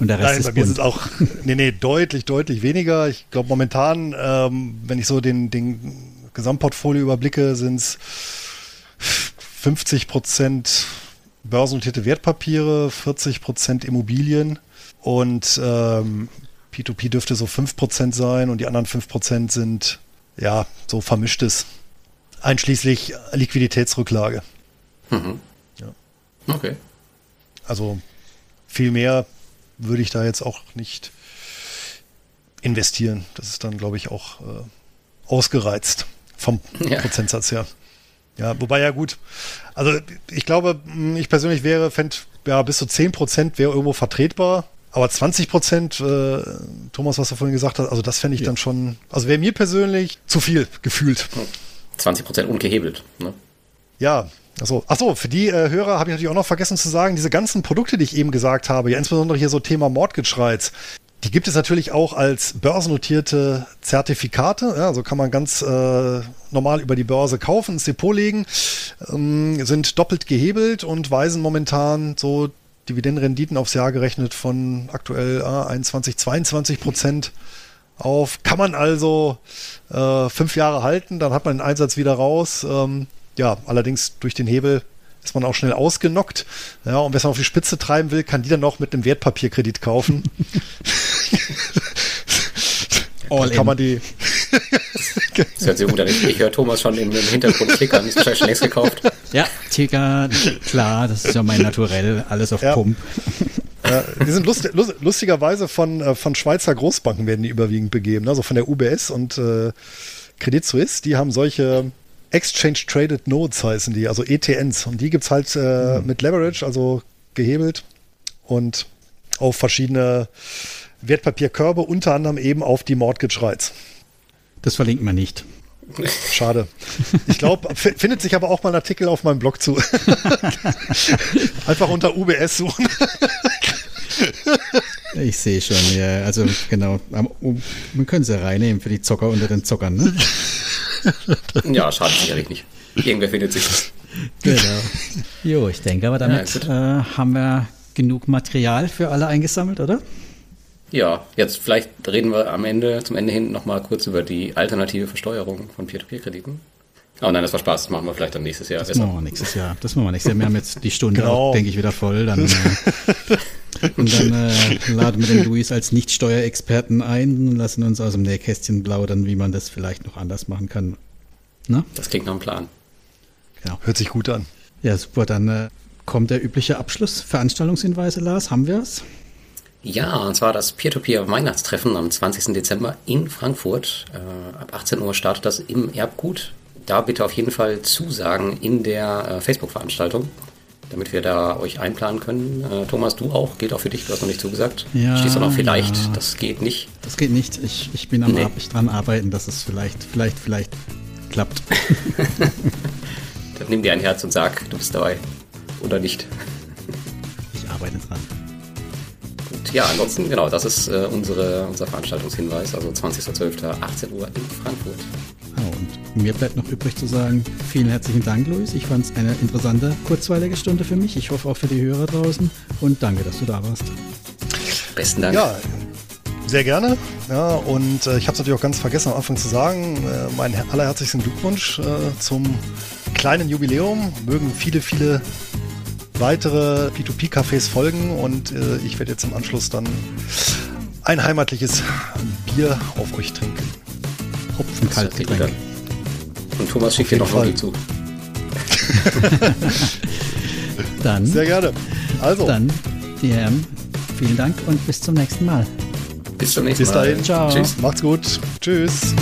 Und der Rest Nein, ist bei mir sind es auch, nee, nee, deutlich, deutlich weniger. Ich glaube momentan, ähm, wenn ich so den, den Gesamtportfolio überblicke, sind es 50% börsennotierte Wertpapiere, 40% Immobilien und ähm, P2P dürfte so 5% sein und die anderen 5% sind ja so vermischtes einschließlich Liquiditätsrücklage. Mhm. Ja. Okay. Also viel mehr würde ich da jetzt auch nicht investieren. Das ist dann, glaube ich, auch äh, ausgereizt vom ja. Prozentsatz her. Ja, wobei ja gut. Also ich glaube, ich persönlich wäre, fände, ja, bis zu 10 Prozent wäre irgendwo vertretbar. Aber 20 Prozent, äh, Thomas, was du vorhin gesagt hast, also das fände ich ja. dann schon, also wäre mir persönlich zu viel gefühlt. 20 Prozent ungehebelt. Ne? Ja, Achso, achso, für die äh, Hörer habe ich natürlich auch noch vergessen zu sagen, diese ganzen Produkte, die ich eben gesagt habe, ja insbesondere hier so Thema Rights, die gibt es natürlich auch als börsennotierte Zertifikate. Ja, also kann man ganz äh, normal über die Börse kaufen, ins Depot legen, ähm, sind doppelt gehebelt und weisen momentan so Dividendenrenditen aufs Jahr gerechnet von aktuell äh, 21, 22 Prozent auf. Kann man also äh, fünf Jahre halten, dann hat man den Einsatz wieder raus. Ähm, ja, allerdings durch den Hebel ist man auch schnell ausgenockt. Ja, und wer es auf die Spitze treiben will, kann die dann noch mit einem Wertpapierkredit kaufen. [laughs] All kann man die. das hört sich gut an. Ich, höre Thomas schon im, im Hintergrund klickern. Ist wahrscheinlich schon längst gekauft. Ja, Ticker, klar, das ist ja mein Naturell. Alles auf ja. Pump. Die sind lust, lust, lustigerweise von, äh, von Schweizer Großbanken werden die überwiegend begeben. Also von der UBS und äh, Credit Suisse. Die haben solche Exchange Traded Notes heißen die, also ETNs. Und die gibt es halt äh, mhm. mit Leverage, also gehebelt und auf verschiedene Wertpapierkörbe, unter anderem eben auf die Mortgage Rights. Das verlinkt man nicht. Schade. Ich glaube, findet sich aber auch mal ein Artikel auf meinem Blog zu. [laughs] Einfach unter UBS suchen. Ich sehe schon, ja. Also genau, man könnte sie reinnehmen für die Zocker unter den Zockern, ne? Ja, schadet sicherlich nicht. Irgendwer findet sich. Genau. Jo, ich denke aber damit ja, äh, haben wir genug Material für alle eingesammelt, oder? Ja, jetzt vielleicht reden wir am Ende, zum Ende hin nochmal kurz über die alternative Versteuerung von Peer-to-Peer-Krediten. Oh nein, das war Spaß. Das machen wir vielleicht dann nächstes Jahr. Das besser. machen wir nächstes Jahr. Das machen wir nächstes Jahr. Wir haben jetzt die Stunde, genau. denke ich, wieder voll. Dann, äh, [laughs] und dann äh, laden wir den Luis als Nicht-Steuerexperten ein und lassen uns aus dem Nähkästchen plaudern, wie man das vielleicht noch anders machen kann. Na? Das klingt nach einem Plan. Genau. Hört sich gut an. Ja, super. Dann äh, kommt der übliche Abschluss. Veranstaltungshinweise, Lars, haben wir es? Ja, und zwar das Peer-to-Peer-Weihnachtstreffen am 20. Dezember in Frankfurt. Äh, ab 18 Uhr startet das im Erbgut da bitte auf jeden Fall zusagen in der äh, Facebook-Veranstaltung, damit wir da euch einplanen können. Äh, Thomas, du auch? Geht auch für dich? Du hast noch nicht zugesagt. Ja, Stehst du noch vielleicht? Ja. Das geht nicht. Das geht nicht. Ich, ich bin am nee. Ich dran arbeiten, dass es vielleicht, vielleicht, vielleicht klappt. [laughs] Dann nimm dir ein Herz und sag, du bist dabei. Oder nicht. Ich arbeite dran. Gut, ja, ansonsten, genau, das ist äh, unsere, unser Veranstaltungshinweis, also 20.12., 18 Uhr in Frankfurt. Und mir bleibt noch übrig zu sagen, vielen herzlichen Dank, Luis. Ich fand es eine interessante, kurzweilige Stunde für mich. Ich hoffe auch für die Hörer draußen. Und danke, dass du da warst. Besten Dank. Ja, sehr gerne. Ja, und äh, ich habe es natürlich auch ganz vergessen am Anfang zu sagen, äh, meinen allerherzlichsten Glückwunsch äh, zum kleinen Jubiläum. Mögen viele, viele weitere P2P-Cafés folgen und äh, ich werde jetzt im Anschluss dann ein heimatliches Bier auf euch trinken. Hopfenkaltgetränk. Und Thomas schickt dir noch Fall. zu. [laughs] dann. Sehr gerne. Also. Dann, die Herren, vielen Dank und bis zum nächsten Mal. Bis zum nächsten Mal. Bis dahin. Ciao. Tschüss. Macht's gut. Tschüss.